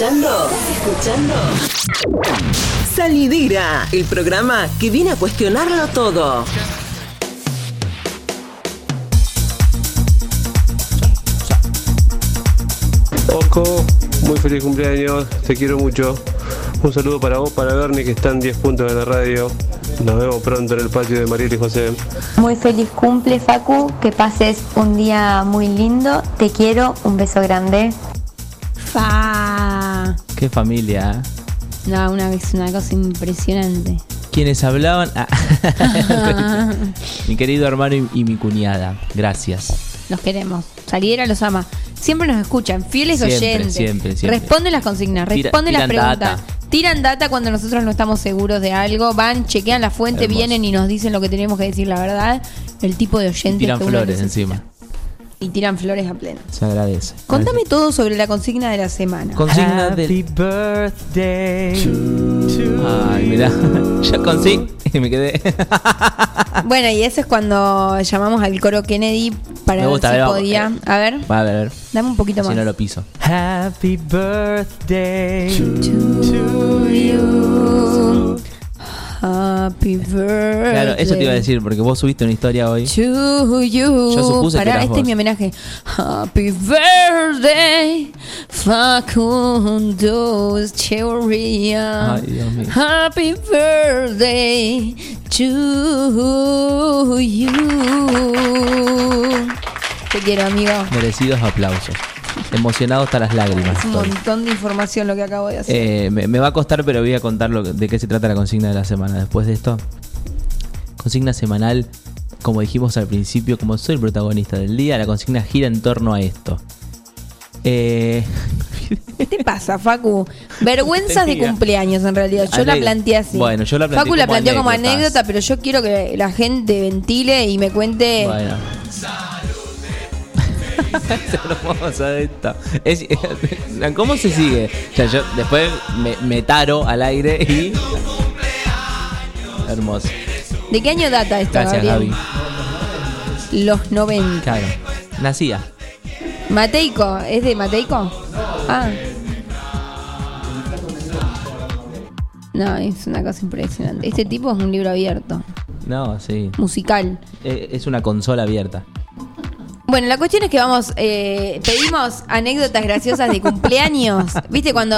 Escuchando? ¿Estás escuchando? Salidera, el programa que viene a cuestionarlo todo. Oco, muy feliz cumpleaños, te quiero mucho. Un saludo para vos, para Bernie, que está en 10 puntos de la radio. Nos vemos pronto en el patio de Mariel y José. Muy feliz cumple, Facu. Que pases un día muy lindo. Te quiero. Un beso grande. Qué familia. ¿eh? No, una vez una cosa impresionante. Quienes hablaban. Ah. mi querido hermano y, y mi cuñada. Gracias. Los queremos. Saliera los ama. Siempre nos escuchan, fieles Siempre, oyentes. siempre, siempre. Responden las consignas, Tira- responden las preguntas. data. Tiran data cuando nosotros no estamos seguros de algo. Van, chequean la fuente, Hermoso. vienen y nos dicen lo que tenemos que decir, la verdad. El tipo de oyentes Tiran que flores necesita. encima. Y tiran flores a pleno. Se agradece. Contame todo sobre la consigna de la semana. Consigna Happy del. birthday. Ay, mirá. Yo consigo. Y me quedé. Bueno, y eso es cuando llamamos al coro Kennedy para Me gusta, ver a si ver, podía. vamos. A ver, a ver, a ver. dame un poquito Si más. no lo piso. Happy birthday to you. Happy birthday. Claro, eso te iba a decir, porque vos subiste una historia hoy. To you. Yo supuse que Pará, eras este vos. es mi homenaje. Happy birthday, Facundo Echeverría. Ay, Dios mío. Happy birthday to you. Te quiero, amigo. Merecidos aplausos. Emocionado hasta las lágrimas. Es un estoy. montón de información lo que acabo de hacer. Eh, me, me va a costar, pero voy a contar lo, que- de qué se trata la consigna de la semana. Después de esto, consigna semanal, como dijimos al principio, como soy el protagonista del día, la consigna gira en torno a esto. Eh, ¿Qué te pasa, Facu? Vergüenzas de cumpleaños, en realidad. Yo la planteé así. Bueno, yo la planteé Facu la planteó como anécdota, pero yo quiero que la gente ventile y me cuente. bueno. Es hermosa esta. Es- ¿Cómo se sigue? O sea, yo después me, me taro al aire y. Hermoso. ¿De qué año data esto, Gracias, Gabriel? Gaby. Los 90. Claro. Nacía. Mateico, ¿es de Mateico? Ah. No, es una cosa impresionante. Este tipo es un libro abierto, No, sí. musical. Eh, Es una consola abierta. Bueno, la cuestión es que vamos, eh, pedimos anécdotas graciosas de cumpleaños. ¿Viste cuando,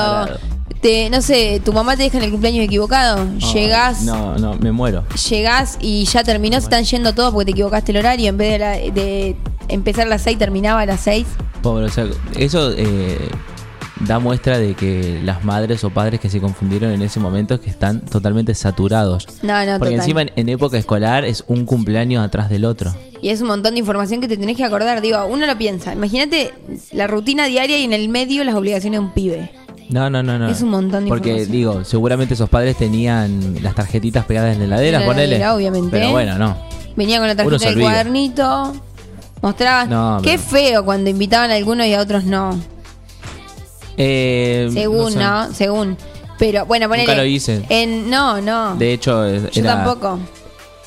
te, no sé, tu mamá te deja en el cumpleaños equivocado? Ay, Llegás, No, no, me muero. llegás y ya terminó, se están yendo todos porque te equivocaste el horario. En vez de, la- de empezar a las 6, terminaba a las 6. Pobre, o sea, eso eh, da muestra de que las madres o padres que se confundieron en ese momento es que están totalmente saturados. No, no, Porque total. encima en, en época escolar es un cumpleaños atrás del otro. Y es un montón de información que te tenés que acordar. Digo, uno lo piensa. Imagínate la rutina diaria y en el medio las obligaciones de un pibe. No, no, no, no. Es un montón de Porque digo, seguramente esos padres tenían las tarjetitas pegadas en la heladera, la ponele. heladera, obviamente. Pero bueno, no. Venía con la tarjeta del cuadernito. Mostraba. No, Qué pero- feo cuando invitaban a algunos y a otros no. Eh, Según, sé. ¿no? Según. Pero bueno, ponele. Nunca lo hice. En, no, no. De hecho, Yo era, tampoco.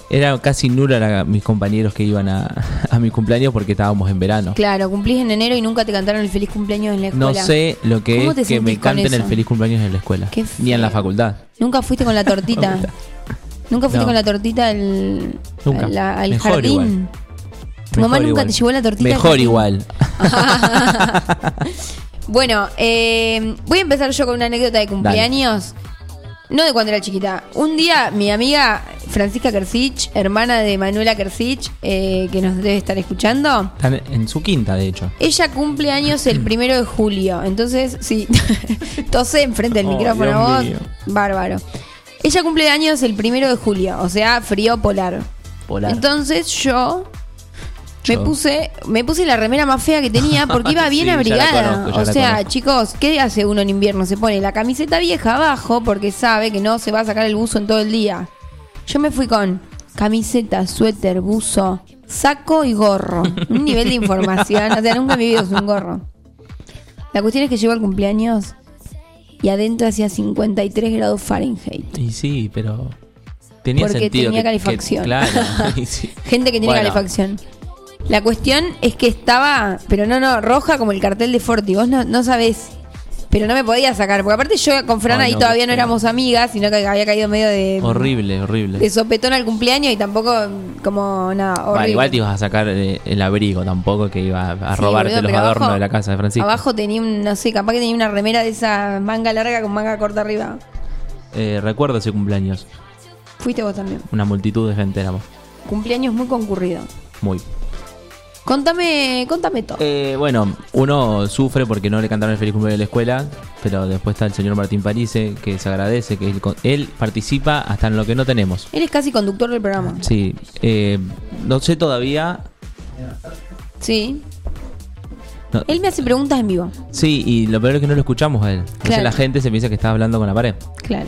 era casi nulo a mis compañeros que iban a, a mi cumpleaños porque estábamos en verano. Claro, cumplís en enero y nunca te cantaron el feliz cumpleaños en la escuela. No sé lo que ¿Cómo es que me canten el feliz cumpleaños en la escuela. Ni en la facultad. Nunca fuiste con la tortita. Nunca fuiste No. con la tortita al, Nunca. Mejor jardín. igual. Tu mamá nunca igual. te llevó la tortita. Mejor igual. Bueno, eh, voy a empezar yo con una anécdota de cumpleaños. No de cuando era chiquita. Un día mi amiga Francisca Kersich, hermana de Manuela Kersich, eh, que nos debe estar escuchando, Están en su quinta, de hecho. ella cumple años el primero de julio. Entonces, sí, tosé enfrente del Oh, micrófono vos. Bárbaro. Ella cumple años el primero de julio, o sea, frío polar. Polar. Entonces yo me puse, me puse la remera más fea que tenía porque iba bien Sí, abrigada. conozco, o sea, chicos, ¿qué hace uno en invierno? Se pone la camiseta vieja abajo porque sabe que no se va a sacar el buzo en todo el día. Yo me fui con camiseta, suéter, buzo, saco y gorro. Un nivel de información. O sea, nunca vida usé un gorro. La cuestión es que llegó el cumpleaños y adentro hacía 53 grados Fahrenheit. Y sí, pero. Tenía Porque sentido. tenía que- que- calefacción. claro. sí. Gente que tiene Bueno. calefacción. La cuestión es que estaba, pero no, no, roja como el cartel de Forti. Vos no, no sabés. Pero no me podía sacar, porque aparte yo con Fran Ay, ahí no, todavía no éramos amigas, sino que había caído medio de, Horrible, horrible. de sopetón al cumpleaños y tampoco como nada, horrible. igual te ibas a sacar eh, el abrigo tampoco, que iba a Sí, robarte boludo, los pero adornos abajo- de la casa de Francisco. Abajo tenía un, no sé, capaz que tenía una remera de esa manga larga con manga corta arriba. Eh, recuerdo ese cumpleaños. Fuiste vos también. Una multitud de gente éramos. Cumpleaños muy concurrido. Muy. Contame, contame todo. Eh, bueno, uno sufre porque no le cantaron el feliz cumpleaños en la escuela, pero después está el señor Martín Parise, que se agradece, que él, él participa hasta en lo que no tenemos. Él es casi conductor del programa. Sí, eh, no sé todavía. Sí. No. Él me hace preguntas en vivo. Sí, y lo peor es que no lo escuchamos a él. Entonces la gente se piensa que está hablando con la pared. Claro.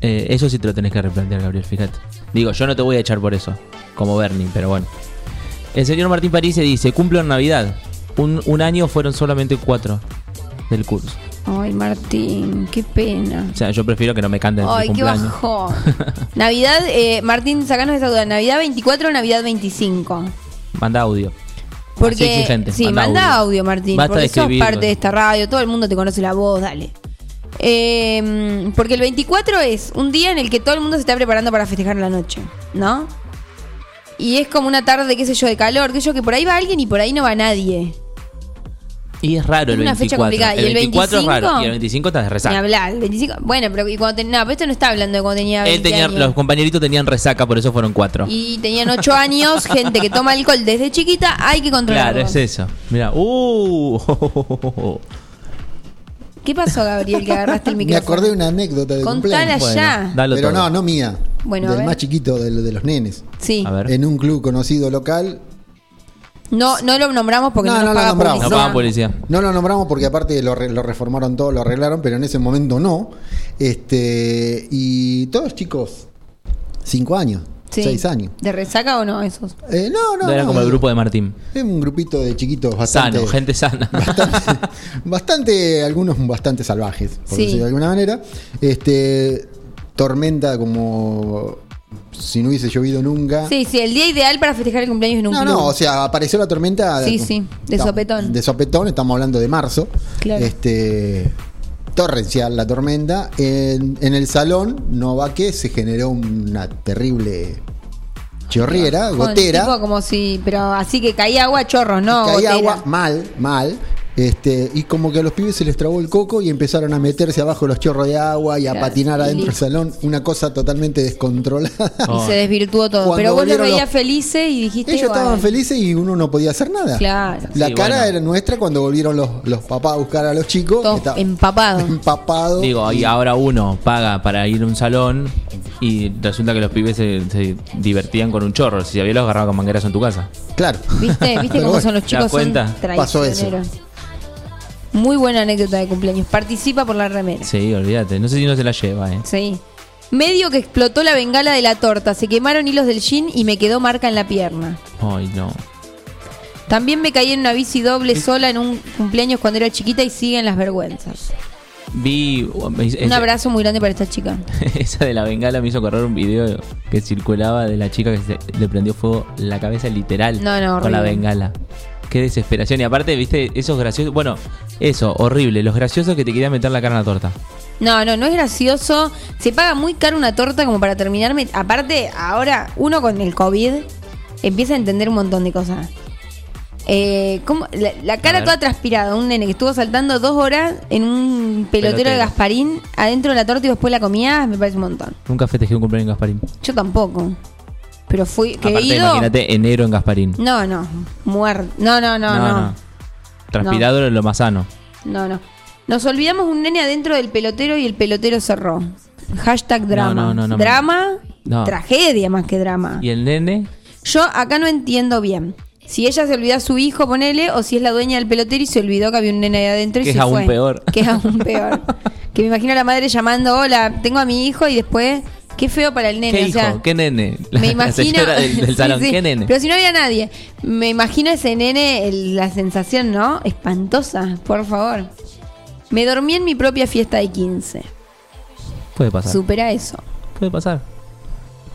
Eh, eso sí te lo tenés que replantear, Gabriel, fíjate. Digo, yo no te voy a echar por eso, como Bernie, pero bueno. El señor Martín Parise dice, cumplo en Navidad. Un, un año fueron solamente cuatro del curso. Ay, Martín, qué pena. O sea, yo prefiero que no me canten Ay, qué bajón. Navidad, eh, Martín, sacanos esa duda. Navidad 24 o Navidad 25. Manda audio. Porque exigente, sí, manda manda, audio. audio. Martín, Basta porque de sos parte de esta radio, todo el mundo te conoce la voz, dale. Eh, porque el 24 es un día en el que todo el mundo se está preparando para festejar la noche, ¿no? Y es como una tarde, qué sé yo, de calor, que yo, que por ahí va alguien y por ahí no va nadie. Y es raro Es el una 24. fecha complicada. ¿Y el 24 es 25? raro. Y el 25 estás de Ni resaca. hablar, el 25. Bueno, pero y cuando ten- no, pero esto no está hablando de cuando tenía 20 Él tenía, años. los compañeritos tenían resaca, por eso fueron cuatro. Y tenían 8 años, gente que toma alcohol desde chiquita, hay que controlarlo. Claro, es eso. Mira, uh. ¿Qué pasó, Gabriel, que agarraste el Me micrófono? acordé de una anécdota de Contala cumpleaños. ya. Pero todo. no, no mía. Bueno, del más chiquito, de, de los nenes. Sí. A ver. En un club conocido local. No, no lo nombramos porque no, No, nos no lo paga nombramos. No publicidad. pagan policía. No lo nombramos porque aparte lo, re- lo reformaron todo, lo arreglaron, pero en ese momento no. Este Y todos chicos, cinco años, Sí. seis años. ¿De resaca o no esos? Eh, no, no, No era no, como el grupo de Martín. Es un grupito de chiquitos bastante. Sano, gente sana. bastante, algunos bastante salvajes, por Sí. decirlo de alguna manera. Este, tormenta como si no hubiese llovido nunca. Sí, sí, el día ideal para festejar el cumpleaños en un No, club. no, o sea, apareció la tormenta. Sí, sí, de sopetón. De sopetón, estamos hablando de marzo. Claro. Este, torrencial la tormenta. En, en el salón, no va que se generó una terrible chorriera, Con gotera. tipo como si, pero así que caía agua a chorros, no. caía gotera. agua mal, mal. Este, y como que a los pibes se les trabó el coco y empezaron a meterse abajo los chorros de agua y a Claro, patinar adentro del salón, una cosa totalmente descontrolada. Y se desvirtuó todo. Cuando Pero vos los veías los- felices y dijiste. Ellos estaban felices y uno no podía hacer nada. Claro. La Sí, cara bueno. era nuestra cuando volvieron los, los papás a buscar a los chicos. Todos empapados. empapado. Digo, y ahora uno paga para ir a un salón y resulta que los pibes se, se divertían con un chorro. Si había los agarraba con mangueras en tu casa. Claro. ¿Viste? ¿Viste cómo bueno, son los ¿te chicos? Son Pasó eso. Muy buena anécdota de cumpleaños. Participa por la remera. Sí, olvídate. No sé si no se la lleva, eh. Sí. Medio que explotó la bengala de la torta. Se quemaron hilos del jean y me quedó marca en la pierna. Ay, no. También me caí en una bici doble sola en un cumpleaños cuando era chiquita y siguen las vergüenzas. Vi. Un abrazo muy grande para esta chica. Esa de la bengala me hizo correr un video que circulaba de la chica que se- le prendió fuego la cabeza literal No, no, con la horrible. bengala. Qué desesperación. Y aparte, viste, esos graciosos. Bueno, eso, horrible. Los graciosos que te querían meter la cara en la torta. No, no, no es gracioso. Se paga muy caro una torta como para terminarme. Aparte, ahora uno con el COVID empieza a entender un montón de cosas. Eh, ¿cómo? La, la cara toda transpirada, un nene que estuvo saltando dos horas en un pelotero, de Pelotero. Gasparín adentro de la torta y después la comías, me parece un montón. Nunca festejé un cumpleaños en Gasparín. Yo tampoco. Pero fui. Que he Aparte, ido. imagínate enero en Gasparín. No, no. Muerto. No, no, no, no. Transpirado es lo más sano. No, no. Nos olvidamos un nene adentro del pelotero y el pelotero cerró. Hashtag drama. no, no, no. drama, No. tragedia más que drama. ¿Y el nene? Yo acá no entiendo bien. Si ella se olvidó a su hijo, ponele, o si es la dueña del pelotero y se olvidó que había un nene ahí adentro y Que es aún fue. peor. Que es aún peor. que me imagino a la madre llamando, hola, tengo a mi hijo y después, qué feo para el nene. ¿Qué o hijo? sea, ¿Qué nene? La, me imagino. del, del Sí, salón. sí. ¿Qué nene? Pero si no había nadie. Me imagino ese nene, el- la sensación, ¿no? Espantosa, por favor. Me dormí en mi propia fiesta de 15. Puede pasar. Supera eso. Puede pasar.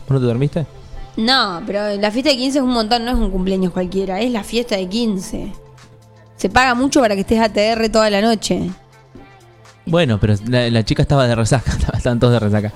¿Vos no te dormiste? No, pero la fiesta de 15 es un montón, no es un cumpleaños cualquiera, es la fiesta de 15. Se paga mucho para que estés ATR toda la noche. Bueno, pero la, la chica estaba de resaca, estaban todos de resaca.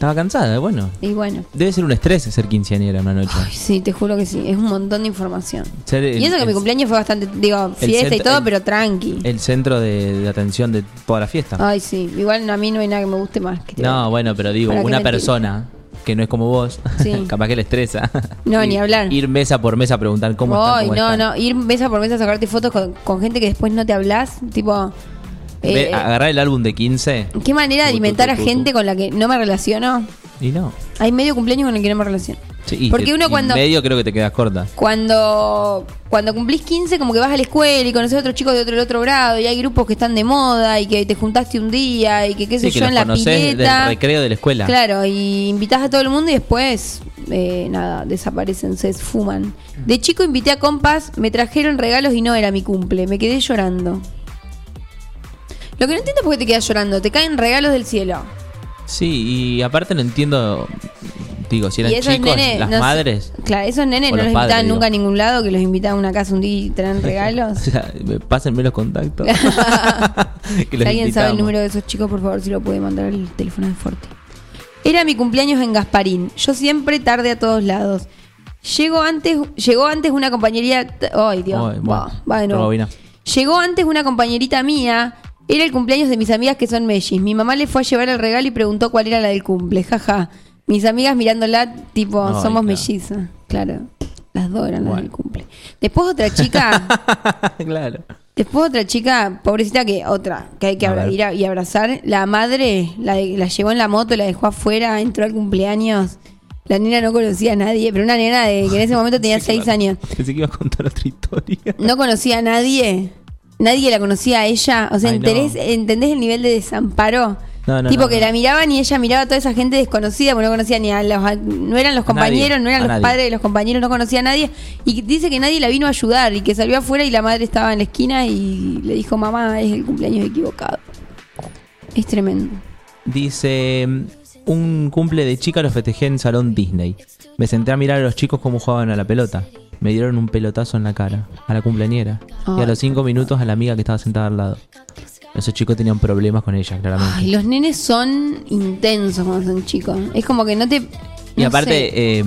Estaba cansada, bueno. Y bueno. Debe ser un estrés ser quinceañera una noche. Ay, sí, te juro que sí. Es un montón de información. Ser y eso que el- mi cumpleaños fue bastante, digo, fiesta y todo, el- pero tranqui. El centro de, de atención de toda la fiesta. Ay, sí. Igual a mí no hay nada que me guste más que No, bueno, pero digo, ¿Para qué una persona que no es como vos, Sí. capaz que le estresa. No, Ir- ni hablar. Ir mesa por mesa a preguntar cómo están, Ay, cómo no, están. no. Ir mesa por mesa a sacarte fotos con, con gente que después no te hablas. Tipo. Ve- eh, agarrar el álbum de 15 ¿Qué manera de alimentar a gente con la que no me relaciono? y no. Hay medio cumpleaños con el que no me relaciono. Sí, y Porque te- uno y cuando- medio creo que te quedas corta. Cuando, cuando cumplís 15, como que vas a la escuela y conoces a otros chicos de otro, del otro grado y hay grupos que están de moda y que te juntaste un día y que qué sé Sí, yo en la pileta. del recreo de la escuela. Claro, y invitás a todo el mundo y después, eh, nada, desaparecen, se esfuman. De chico invité a compas, me trajeron regalos y no era mi cumple, me quedé llorando. Lo que no entiendo es por qué te quedas llorando, te caen regalos del cielo. Sí, y aparte no entiendo, digo, si eran chicos, las no sé- madres. claro, esos nenes O no los los padres, invitaban digo. nunca a ningún lado, que los invitaban a una casa un día y traen regalos. O sea, pásenme los contactos. Que Si los alguien sabe el invitamos. número de esos chicos, por favor, si lo puede mandar al teléfono de Forte. Era mi cumpleaños en Gasparín. Yo siempre tarde a todos lados. Llegó antes, llegó antes una compañería. Ay, Dios. Ay, va, bueno, va de nuevo. rebobina. Llegó antes una compañerita mía. Era el cumpleaños de mis amigas que son mellis. Mi mamá le fue a llevar el regalo y preguntó cuál era la del cumple. Jaja. Mis amigas mirándola, tipo, Ay, somos claro. mellizas. Claro. Las dos eran las del cumple. Después otra chica. claro. Después otra chica, pobrecita que otra, que hay que A abra- ver. ir a- y abrazar. La madre la llevó en la moto, la dejó afuera, entró al cumpleaños. La nena no conocía a nadie, pero una nena de, que en ese momento tenía seis años. Pensé que iba a contar otra historia. No conocía a nadie. Nadie la conocía a ella. O sea, Ay, no. ¿entendés, ¿entendés el nivel de desamparo? No, no, tipo no, que la miraban y ella miraba a toda esa gente desconocida, porque no conocía ni a los. No eran los nadie, compañeros, no eran los nadie. padres de los compañeros, no conocía a nadie. Y dice que nadie la vino a ayudar y que salió afuera y la madre estaba en la esquina y le dijo: Mamá, es el cumpleaños equivocado. Es tremendo. Dice, un cumple de chica lo festejé en Salón Disney. Me senté a mirar a los chicos cómo jugaban a la pelota. Me dieron un pelotazo en la cara, a la cumpleañera. Y a los cinco minutos a la amiga que estaba sentada al lado. Esos chicos tenían problemas con ella, claramente. Ay, los nenes son intensos cuando son chicos. Es como que no te. y aparte, eh,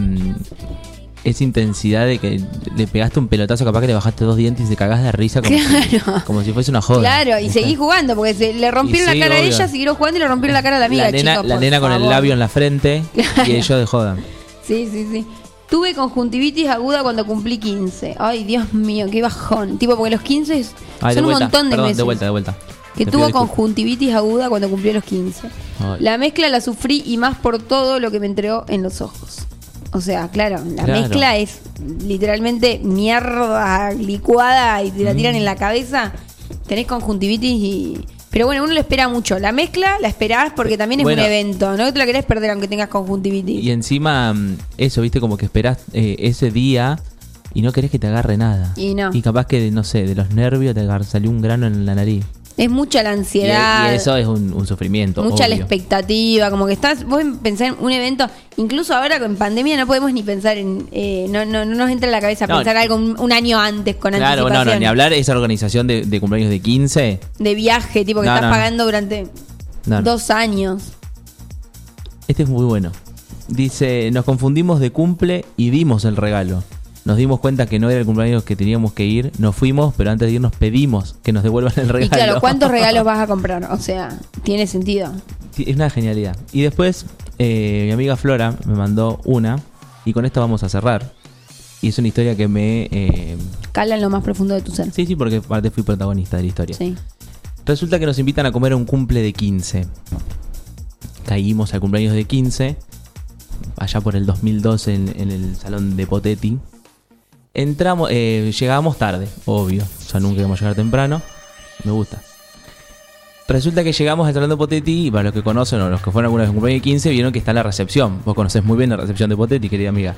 esa intensidad de que le pegaste un pelotazo, capaz que le bajaste dos dientes y te cagás de risa como, Claro. si, como si fuese una joda. Claro, y seguís jugando, porque se, le rompieron Y sí, la cara a ella, siguieron jugando y le rompieron la cara a la amiga, la nena, chicos, la por nena con el labio en la frente y ellos de joda. Sí, sí, sí. Tuve conjuntivitis aguda cuando cumplí 15. Ay, Dios mío, qué bajón. Tipo, porque los 15 es- Ay, de son un montón de perdón, meses. de vuelta, de vuelta. Que Te tuvo conjuntivitis aguda cuando cumplió los 15. Ay. La mezcla la sufrí y más por todo lo que me entregó en los ojos. O sea, claro, la Claro. mezcla es literalmente mierda licuada y te la Mm. tiran en la cabeza. Tenés conjuntivitis y... Pero bueno, uno lo espera mucho. La mezcla la esperás porque también es Bueno. un evento. No te la querés perder aunque tengas conjuntivitis. Y encima, mm, eso, viste, como que esperás eh, ese día y no querés que te agarre nada. Y no. Y capaz que, no sé, de los nervios te salió un grano en la nariz. Es mucha la ansiedad. y eso es un, un sufrimiento. Mucha la expectativa, como que estás, vos pensás en un evento, incluso ahora con pandemia no podemos ni pensar en, eh, no, no, no nos entra en la cabeza No, pensar algo un, un año antes con Claro, no, anticipación. no, ni hablar esa organización de, de cumpleaños de 15. De viaje, tipo que estás pagando durante dos años. Este es muy bueno. Dice, nos confundimos de cumple y dimos el regalo. Nos dimos cuenta que no era el cumpleaños que teníamos que ir, nos fuimos, pero antes de irnos pedimos que nos devuelvan el regalo. Y claro, ¿cuántos regalos vas a comprar? O sea, tiene sentido. Sí, es una genialidad. Y después, eh, mi amiga Flora me mandó una, y con esto vamos a cerrar. Y es una historia que me... eh, Cala en lo más profundo de tu ser. sí, sí, porque aparte fui protagonista de la historia. Sí. Resulta que nos invitan a comer a un cumple de 15. Caímos al cumpleaños de 15, allá por el 2012 en, en el salón de Potetti. Entramos, eh, llegábamos tarde, obvio. O sea, nunca íbamos a llegar temprano. Me gusta. Resulta que llegamos al salón de Potetti y para los que conocen o los que fueron alguna vez un cumpleaños de 15 vieron que está la recepción. Vos conocés muy bien la recepción de Potetti, querida amiga.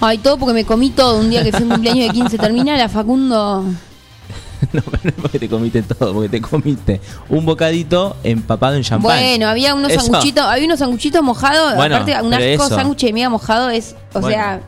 Ay, todo porque me comí todo un día que fue un cumpleaños de 15. Termina la Facundo. no, pero no es porque te comiste todo, porque te comiste un bocadito empapado en champán. Bueno, había unos Eso. sanguchitos, había unos sanguchitos mojados. Bueno, aparte, un asco sándwich de miga mojado es, o Bueno. sea.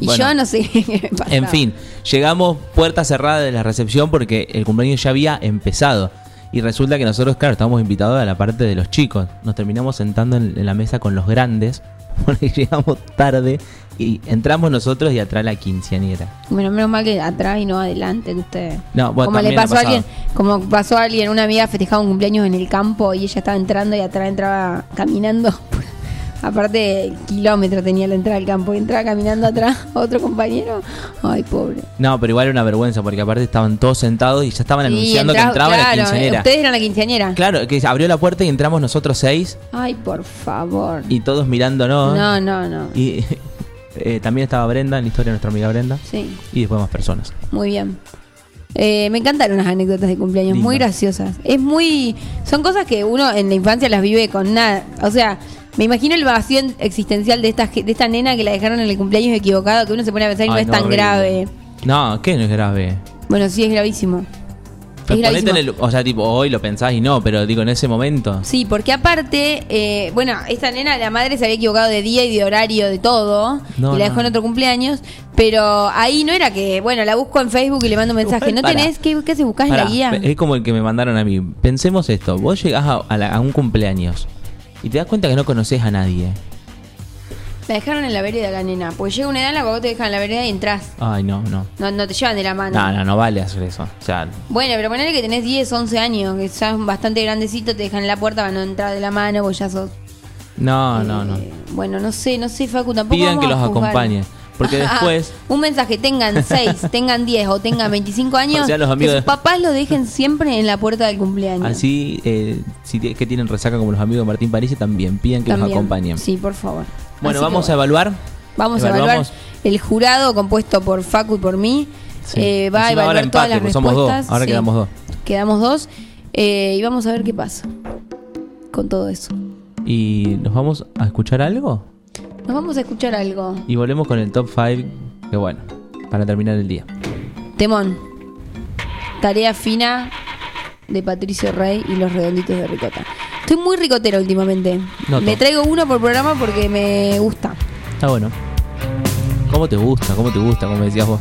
Y Bueno. yo no sé qué me. En fin, llegamos puerta cerrada de la recepción porque el cumpleaños ya había empezado. Y resulta que nosotros, claro, estábamos invitados a la parte de los chicos. Nos terminamos sentando en, en la mesa con los grandes, porque llegamos tarde y entramos nosotros y atrás la quinceañera. Bueno, menos mal que atrás y no adelante de ustedes. No, bueno, como le pasó a alguien, como pasó a alguien, una amiga festejaba un cumpleaños en el campo y ella estaba entrando y atrás entraba caminando. Aparte, kilómetro tenía la entrada al campo y entraba caminando atrás otro compañero. Ay, pobre. No, pero igual era una vergüenza, porque aparte estaban todos sentados y ya estaban anunciando entra- que entraba claro, la quinceañera. Ustedes eran la quinceañera. Claro, que abrió la puerta y entramos nosotros seis Ay, por favor. y todos mirándonos. No, no, no. Y eh, también estaba Brenda, en la historia de nuestra amiga Brenda. Sí, Y después más personas. muy bien. Eh, me encantaron las anécdotas de cumpleaños, muy graciosas. Es muy. Son cosas que uno en la infancia las vive con nada. O sea, me imagino el vacío existencial de esta, de esta nena que la dejaron en el cumpleaños equivocado, que uno se pone a pensar y no es tan horrible. grave. No, ¿qué no es grave? Bueno, sí, es gravísimo. Pero Es ponete en gravísimo. el, o sea, tipo, hoy lo pensás y no, pero digo, en ese momento. Sí, porque aparte, eh, bueno, esta nena, la madre se había equivocado de día y de horario, de todo, No, y la no. dejó en otro cumpleaños, pero ahí no era que, bueno, la busco en Facebook y le mando un mensaje, ¿no tenés? ¿Qué, qué se buscás en Pará, la guía? es como el que me mandaron a mí. Pensemos esto, vos llegás a, a la- a un cumpleaños y te das cuenta que no conoces a nadie. La dejaron en la vereda la nena, porque llega una edad en la que vos te dejan en la vereda y entras, Ay, no, no. no, no te llevan de la mano. No, no, no vale hacer eso. O sea, Bueno, pero ponele que tenés 10, 11 años, que sos bastante grandecito, te dejan en la puerta para no entrar de la mano, vos ya sos... no, no, no. Bueno, no sé, no sé, Facu, tampoco Pidan vamos que a los juzgar. acompañen. Porque después, Un mensaje, tengan 6, tengan 10 o tengan 25 años, O sea, los que sus papás lo dejen siempre en la puerta del cumpleaños. así, eh, si que tienen resaca como los amigos de Martín París, también pidan que los acompañen. Sí, por favor. Bueno, Así vamos a evaluar. Vamos a evaluar el jurado compuesto por Facu y por mí. Sí. eh, va a Encima evaluar todas empate, las porque somos dos. respuestas. Ahora sí. quedamos dos. Quedamos dos. eh, y vamos a ver qué pasa con todo eso. ¿Y nos vamos a escuchar algo? Nos vamos a escuchar algo. Y volvemos con el top 5. Que bueno, para terminar el día. Temón. Tarea fina de Patricio Rey y los redonditos de ricota. Estoy muy ricotera últimamente. Noto. Me traigo uno por programa porque me gusta. Está bueno. ¿Cómo te gusta? ¿Cómo te gusta? Como decías vos.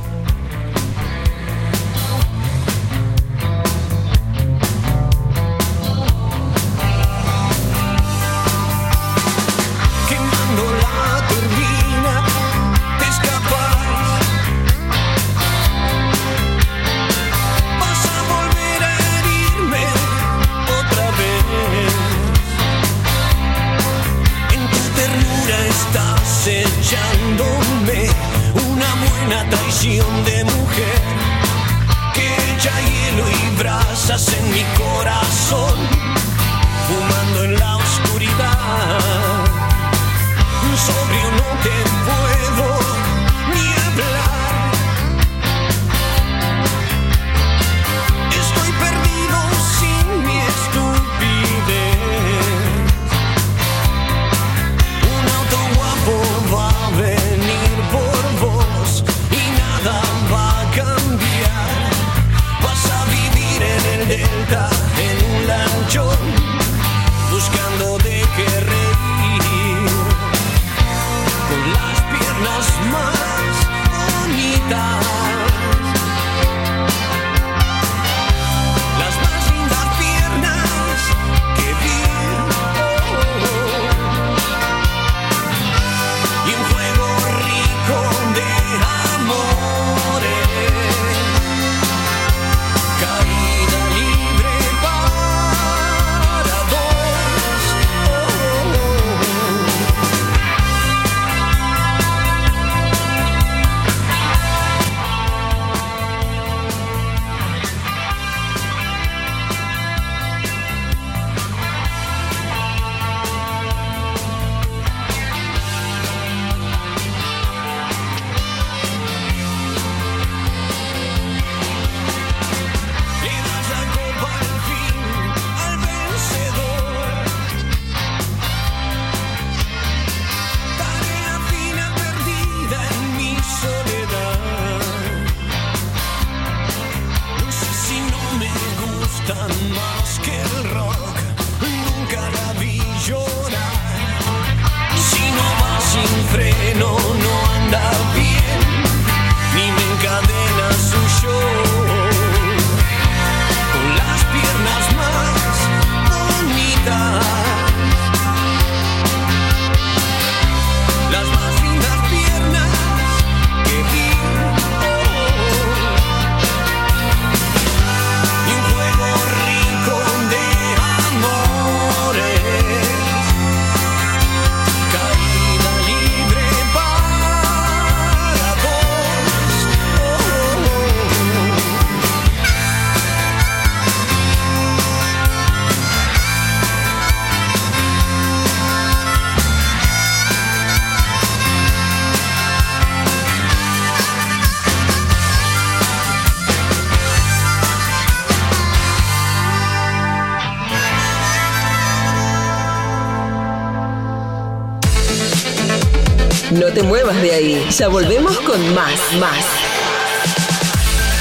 Ya volvemos con más, más.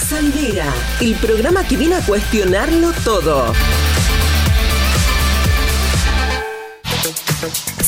Sandera, el programa que viene a cuestionarlo todo.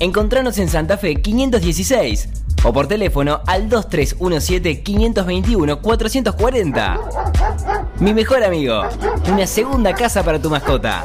Encontranos en Santa Fe 516 o por teléfono al 2317-521-440. Mi mejor amigo, una segunda casa para tu mascota.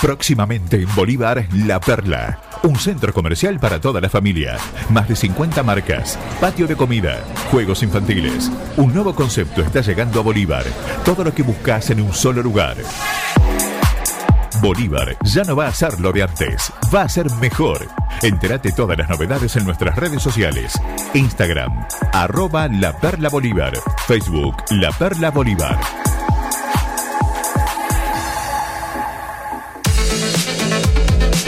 Próximamente en Bolívar, La Perla. Un centro comercial para toda la familia. Más de 50 marcas. Patio de comida. Juegos infantiles. Un nuevo concepto está llegando a Bolívar. Todo lo que buscas en un solo lugar. Bolívar ya no va a ser lo de antes, va a ser mejor. Entérate todas las novedades en nuestras redes sociales. Instagram, arroba La Perla Bolívar. Facebook, La Perla Bolívar.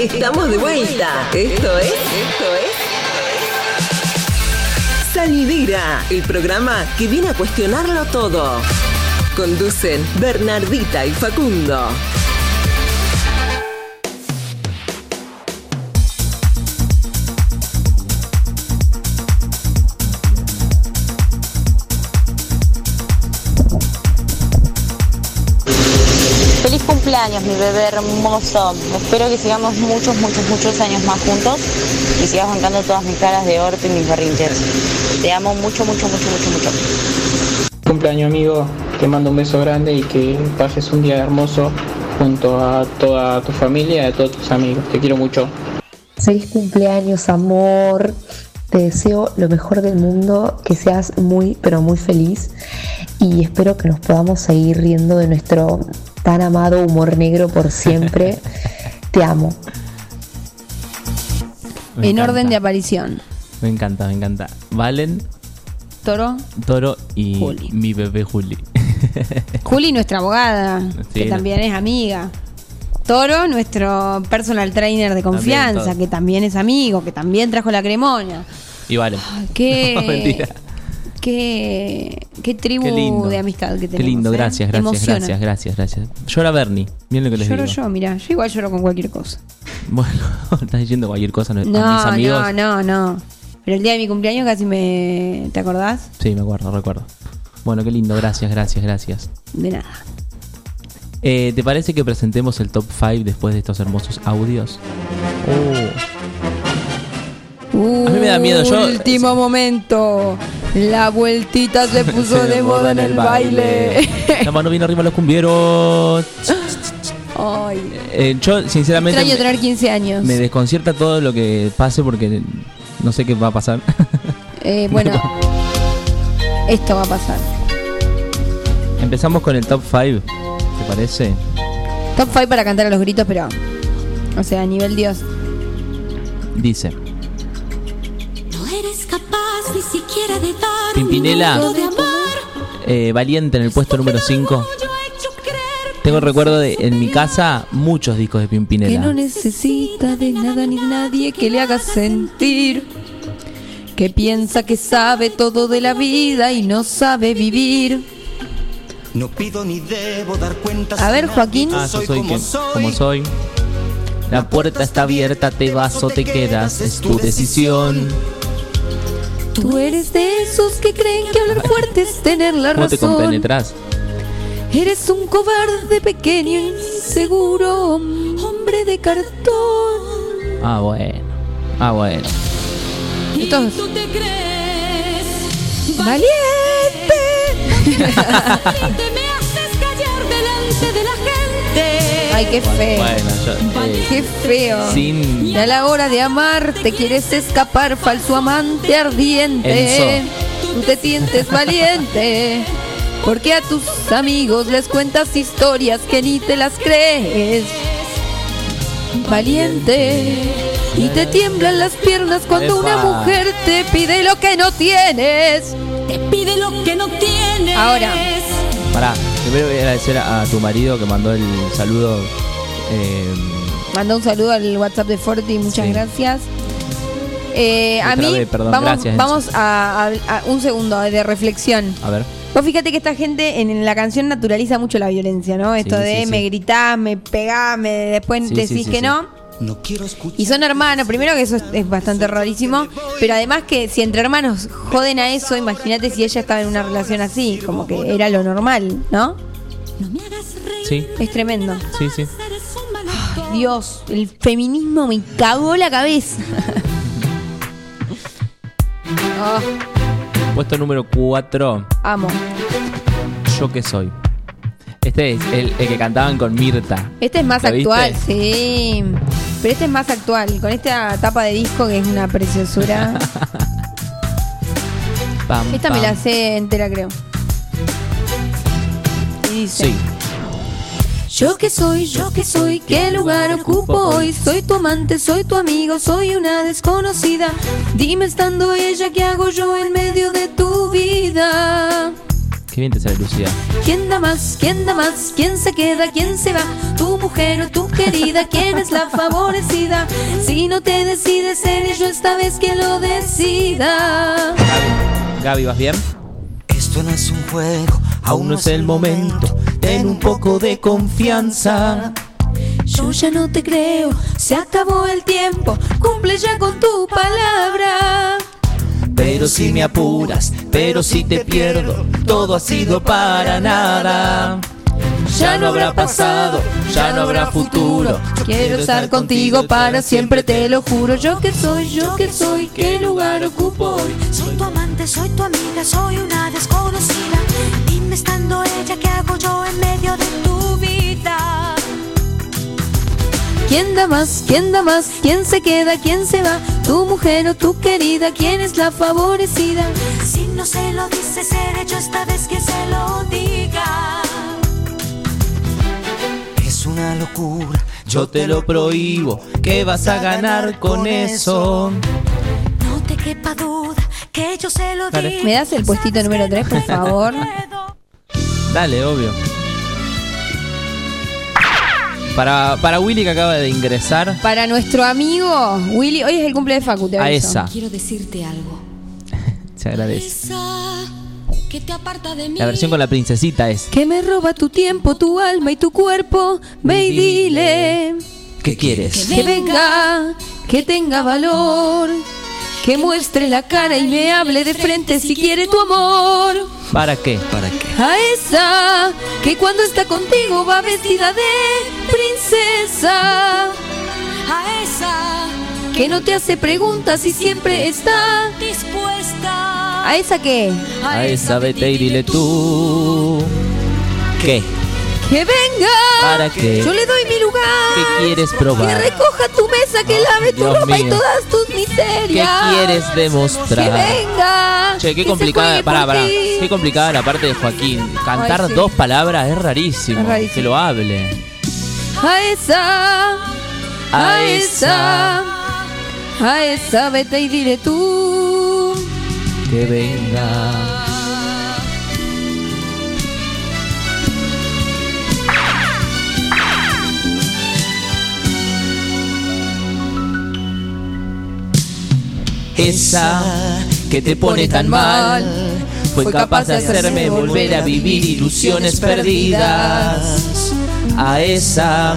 Estamos de vuelta. Esto es. Esto es. Salidera, el programa que viene a cuestionarlo todo. Conducen Bernardita y Facundo. Cumpleaños, mi bebé hermoso. Espero que sigamos muchos, muchos, muchos años más juntos y sigas bancando todas mis caras de orto y mis berrinches. Te amo mucho, mucho, mucho, mucho, mucho. Cumpleaños amigo, te mando un beso grande y que pases un día hermoso junto a toda tu familia y a todos tus amigos. Te quiero mucho. Feliz cumpleaños, amor. Te deseo lo mejor del mundo, que seas muy, pero muy feliz y espero que nos podamos seguir riendo de nuestro tan amado humor negro por siempre. Te amo. Me en encanta. orden de aparición. Me encanta, me encanta. Valen, Toro, Toro y Juli. mi bebé Juli. Juli, nuestra abogada, Sí, que no. también es amiga. Toro, nuestro personal trainer de confianza, que también es amigo, que también trajo la cremona. Y Valen. Qué, No, mentira. Qué, qué tribu Qué lindo. de amistad que tenemos. Qué lindo, ¿eh? gracias, gracias, Emociona. gracias, gracias, gracias. Llora Bernie, miren lo que les Lloro digo. yo, mira, yo igual lloro con cualquier cosa. Bueno, estás diciendo cualquier cosa a mis No, amigos. no, no, no. Pero el día de mi cumpleaños casi me... ¿Te acordás? Sí, me acuerdo, recuerdo. Bueno, qué lindo, gracias, gracias, gracias. De nada. Eh, ¿Te parece que presentemos el top 5 después de estos hermosos audios? A mí me da miedo, yo- Último momento. La vueltita se puso de moda en el baile. La mano viene arriba los cumbieros. Ay, Eh, yo, sinceramente, extraño me, tener 15 años. me desconcierta todo lo que pase porque no sé qué va a pasar. Eh, bueno, esto va a pasar. Empezamos con el top 5, ¿te parece? Top 5 para cantar a los gritos, pero. O sea, a nivel Dios. Dice. Eres capaz ni siquiera de dar Pimpinela. un de amor. Eh, Valiente en el puesto número 5. Tengo el recuerdo de en mi casa muchos discos de Que Pimpinela. no necesita de nada ni de nadie que le haga sentir. Que piensa que sabe todo de la vida y no sabe vivir. No pido ni debo dar cuentas. A ver, Joaquín. Ah, soy quien, como soy. La puerta está abierta, te vas o te quedas, es tu decisión. Tú eres de esos que creen que hablar fuerte es tener la ¿Cómo te razón. compenetras? Eres un cobarde pequeño, inseguro, hombre de cartón. Ah, bueno. Ah, bueno. Esto es- Tú te crees ¡Valiente! Te me haces callar delante de la gente. Ay, qué feo. Bueno, yo. eh, Qué feo. sin. Y a la hora de amar te quieres escapar, falso amante ardiente. Enzo. Tú te sientes valiente. Porque a tus amigos les cuentas historias que ni te las crees. Valiente. Y te tiemblan las piernas cuando una mujer te pide lo que no tienes. Te pide lo que no tienes. Ahora. Pará, primero voy a agradecer a, a tu marido que mandó el saludo. eh, Manda un saludo al WhatsApp de Forti, muchas Sí. gracias. Eh, a mí, vez, perdón, vamos, gracias, vamos a, a- a un segundo de reflexión. a ver. Vos fíjate que esta gente en, en la canción naturaliza mucho la violencia, ¿no? Esto Sí, de sí, me gritás, me pegás, me después decís que no. No quiero escuchar. Y son hermanos, primero que eso es, es bastante rarísimo, pero además que si entre hermanos joden a eso, imagínate si ella estaba en una relación así, como que era lo normal, ¿no? Sí, Es tremendo. sí, sí. Dios, el feminismo me cagó la cabeza. Ah, Puesto número 4. amo. Yo que soy. Este es el, el que cantaban con Mirta. Este es más actual, sí. Pero este es más actual, con esta tapa de disco que es una preciosura. Pam, esta me la sé entera, creo. Y dice: Sí. Yo que soy, yo que soy, ¿qué lugar ocupo hoy? Soy tu amante, soy tu amigo, soy una desconocida. Dime estando ella, ¿qué hago yo en medio de tu vida? Qué bien te sale Lucía. ¿Quién da más? ¿Quién da más? ¿Quién se queda? ¿Quién se va? ¿Tu mujer o tu querida? ¿Quién es la favorecida? Si no te decides, seré yo esta vez quien lo decida. Gaby, ¿vas bien? Esto no es un juego, Aún no es el momento. Ten un poco de confianza. Yo ya no te creo, se acabó el tiempo. Cumple ya con tu palabra. Pero si me apuras, pero si te pierdo, todo ha sido para nada. Ya no habrá pasado, ya no habrá futuro. Quiero estar contigo para siempre, te lo juro. Yo que soy, yo que soy, ¿qué lugar ocupo hoy? Soy tu amante, soy tu amiga, soy una desconocida. Dime estando ella, ¿qué hago yo en medio de tu vida? ¿Quién da más? ¿Quién da más? ¿Quién se queda? ¿Quién se va? ¿Tu mujer o tu querida? ¿Quién es la favorecida? Si no se lo dice, seré yo esta vez que se lo diga. Una locura. Yo te lo prohíbo, ¿qué vas a ganar con eso? No te quepa duda que yo se lo diga. ¿Me das el puestito número 3, por favor? Dale, obvio. Para, para Willy que acaba de ingresar Para nuestro amigo Willy, hoy es el cumple de Facu, te a aviso. esa, Quiero decirte algo. se agradece. Esa que te aparta de mí. La versión con la princesita es. Que me roba tu tiempo, tu alma y tu cuerpo. Ve y dile ¿Qué quieres? que venga, que tenga valor. Que muestre la cara y me hable de frente si quiere tu amor. ¿Para qué? ¿Para qué? A esa que cuando está contigo va vestida de princesa. A esa Que no te hace preguntas y siempre está. dispuesta. ¿A esa qué? A esa vete y dile tú. ¿Qué? Que venga. ¿Para qué? Yo le doy mi lugar. ¿Qué quieres Que probar? recoja tu mesa, que lave tu Dios ropa y todas tus ¿Qué miserias. quieres Que demostrar? venga. Che, qué que complicada, pará, pará. ti. Qué complicada la parte de Joaquín. Cantar Ay, sí. dos palabras es rarísimo. Es rarísimo. Que lo hable. A esa. A esa. A esa, vete y dile tú. Que venga. Esa que te pone tan mal fue capaz de hacerme volver a vivir ilusiones perdidas. A esa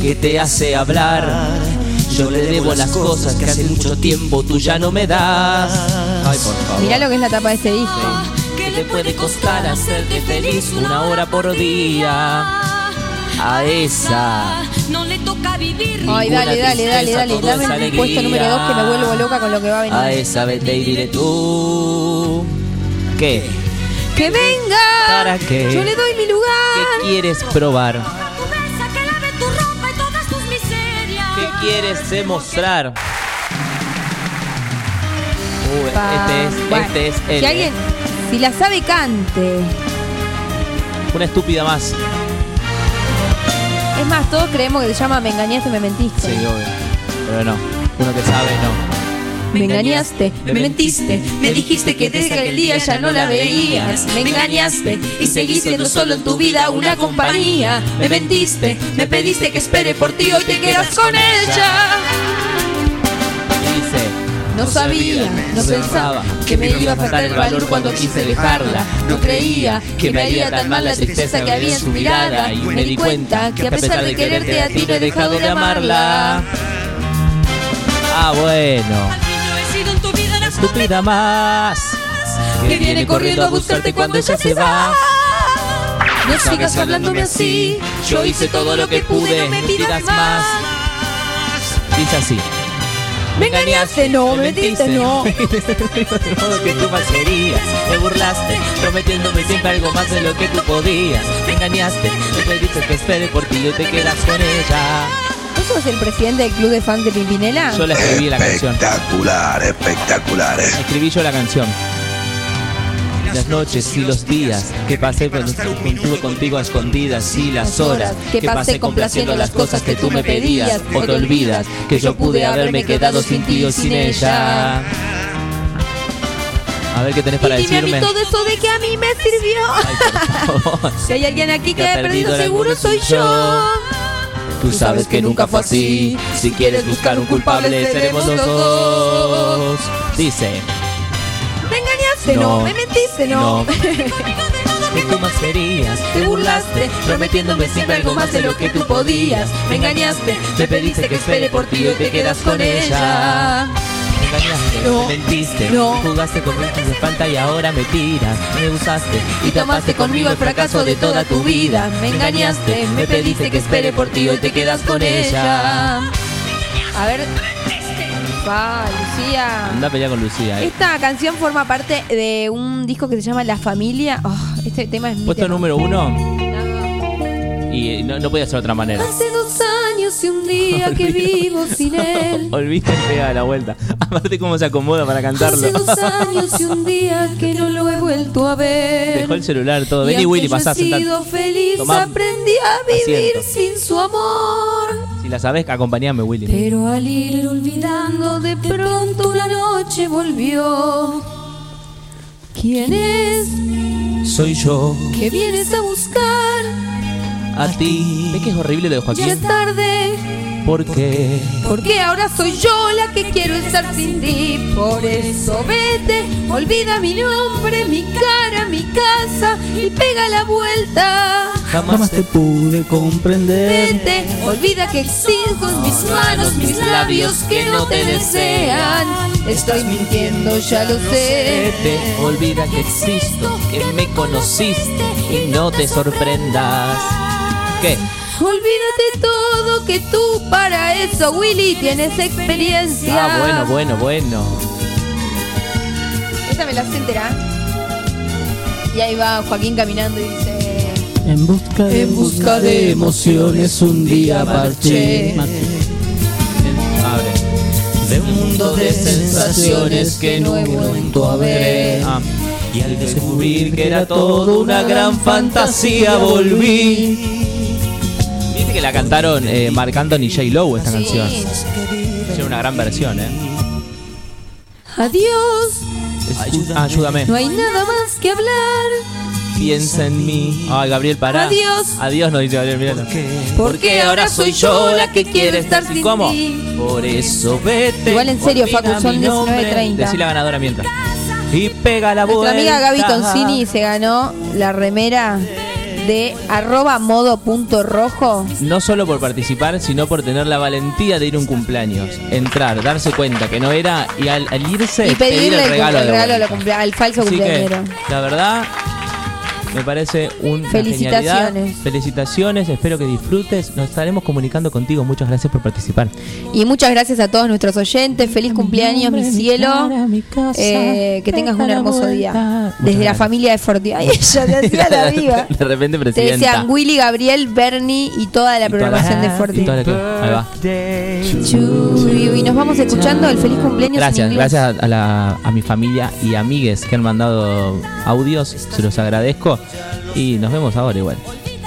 que te hace hablar, yo le debo las cosas que hace mucho tiempo tú ya no me das. Ay, por favor. Mirá lo que es la tapa de este disco. ¿Qué te puede costar hacerte feliz una hora por día? A esa. No le toca vivir. Ay, dale, dale, dale, dale. Dame el puesto número 2 que me vuelvo loca con lo que va a venir. A esa vete y dile tú. ¿Qué? Que venga. ¿Para qué? Yo le doy mi lugar. ¿Qué quieres probar? Quieres demostrar? Uy, este es, Bueno, este es el. Si alguien, si la sabe, cante. Una estúpida más. Sí, Es más, todos creemos que se llama Me engañaste, me mentiste. obvio. Pero no. Uno que sabe, no. Me engañaste, me mentiste, me dijiste que desde aquel día ya no la veías. Me engañaste y seguís siendo solo en tu vida una compañía. Me mentiste, me pediste que espere por ti, hoy te quedas con ella. Dice. No sabía, no pensaba que me iba a faltar el valor cuando quise dejarla. No creía que me haría tan mal la tristeza que había en su mirada. Y me di cuenta que a pesar de quererte a ti no he dejado de amarla. Ah, bueno. Estúpida más. Que viene corriendo a buscarte cuando ella se va. No sigas hablándome así. Yo hice todo lo que pude. No me pidas más. Dice así. Me engañaste, no, me mentiste, no. De modo que tú más querías. Me burlaste, prometiéndome siempre algo más de lo que tú podías. Me engañaste, me pediste que espere por ti y te quedas con ella. ¿Vos sos el presidente del club de fans de Pimpinela? Yo la escribí la canción. Espectacular, espectacular. Escribí yo la canción. Las noches y los días que pasé cuando estuve contigo a escondidas y las horas que pasé complaciendo las cosas que tú me pedías o te olvidas que yo pude haberme quedado sin ti o sin ella. A ver qué tenés para y dime a mí decirme. todo eso de que a mí me sirvió. si hay alguien aquí que ha ha perdido perdido seguro soy yo. Tú sabes que nunca fue así. Si quieres buscar un culpable, seremos los dos. Dice. Me engañaste, no, No. me mentiste, no. No. que tú más querías. Te burlaste, prometiéndome siempre algo más de lo que tú podías. Me engañaste, me pediste que espere por ti y hoy te quedas con ella. Me engañaste, No. me mentiste, No. jugaste con mis de falta y ahora me tiras. Me usaste Y tomaste conmigo el fracaso de toda tu vida. Me engañaste, me pediste que espere por ti, hoy te quedas con ella. A ver. Va, Lucía. Anda a pelear con Lucía. eh. Esta canción forma parte de un disco que se llama La Familia. Oh, este tema es mi Puesto tema. número uno. Y no, no podía ser de otra manera. Hace dos años y un día que vivo sin él. Pega de la vuelta. Aparte cómo se acomoda para cantarlo. Hace dos años y un día que no lo he vuelto a ver. Dejó el celular todo. Y Vení Willy, yo he pasá, sido sentate. feliz, Tomá aprendí a vivir asiento. sin su amor. Si la sabes, acompañame Willy. Pero al ir olvidando, de pronto una noche volvió. ¿Quién es Soy yo, que vienes a buscar? A ti. ¿Ves que es horrible lo de Ya Joaquín? es tarde, ¿Por qué? porque ahora soy yo la que quiero estar sin ti. Por eso vete, olvida mi nombre, mi cara, mi casa y pega la vuelta. Jamás te pude comprender. Vete, olvida que existo en mis manos, mis labios que no te desean. Estoy mintiendo, ya lo sé. Vete, olvida que existo, que me conociste y no te sorprendas. ¿Qué? Olvídate todo que tú para eso, Willy, tienes experiencia. Ah, bueno, bueno, bueno. Esta me la hace enterar. Y ahí va Joaquín caminando y dice: En busca de, En busca de emociones un día marché. Abre. De un mundo de sensaciones que no he vuelto a ver. Ah, Y al descubrir que era todo una gran fantasía volví. Que la cantaron eh, Marc Anthony y J. Lowe esta canción. Hicieron una gran versión, ¿eh? Adiós, Es- ayúdame. no hay nada más que hablar. Piensa en mí. Ay, Gabriel, pará. Adiós. Adiós, nos dice Gabriel, mirá. Porque ahora soy yo la que quiere estar sin ¿Cómo? ti. Por eso vete. Igual en serio, olvida Facu, son mi nombre. 19.30. Decí la ganadora mientras. Y pega la Nuestra amiga Gaby vuelta. Toncini se ganó la remera de arroba modo punto rojo. No solo por participar, sino por tener la valentía de ir a un cumpleaños. Entrar, darse cuenta que no era y al, al irse Y pedirle pedir el regalo, al falso Así que, cumpleañero. la verdad, me parece un Felicitaciones. Felicitaciones, espero que disfrutes. Nos estaremos comunicando contigo. Muchas gracias por participar. Y muchas gracias a todos nuestros oyentes. Feliz cumpleaños, mi cielo. Eh, que tengas un hermoso día. Desde la familia de Forti. Ay, ella te hacía la viva. De repente, Te presidenta. desean Willy, Gabriel, Bernie y toda la Y toda la- programación de y Forti. toda la- Ahí va. Y nos vamos escuchando el feliz cumpleaños Gracias, gracias a, la- a mi familia y amigues que han mandado audios, se los agradezco y nos vemos ahora igual.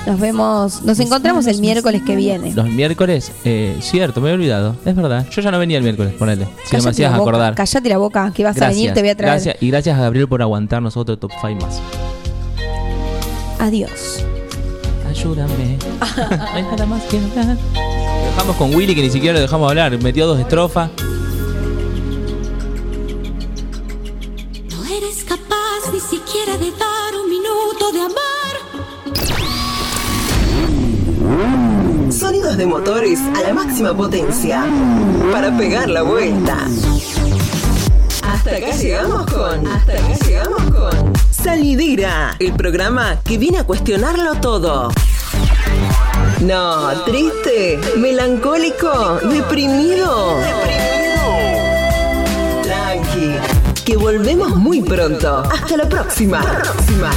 Nos vemos, nos encontramos el miércoles que viene. Los miércoles, eh, cierto, me había olvidado, es verdad, yo ya no venía el miércoles, ponele, si no me hacías la boca, acordar. Cállate la boca, que vas a venir, te voy a traer. gracias, y gracias a Gabriel por aguantarnos otro top 5 más. Adiós. Ayúdame. no hay nada más que hablar. Lo Dejamos con Willy que ni siquiera lo dejamos hablar, metió dos estrofas. No eres capaz ni siquiera de dar Sonidos de motores a la máxima potencia para pegar la vuelta. Hasta acá llegamos con. Hasta acá llegamos con. Salidera, el programa que viene a cuestionarlo todo. No, triste, melancólico, deprimido. Tranqui, que volvemos muy pronto. Hasta la próxima. próxima.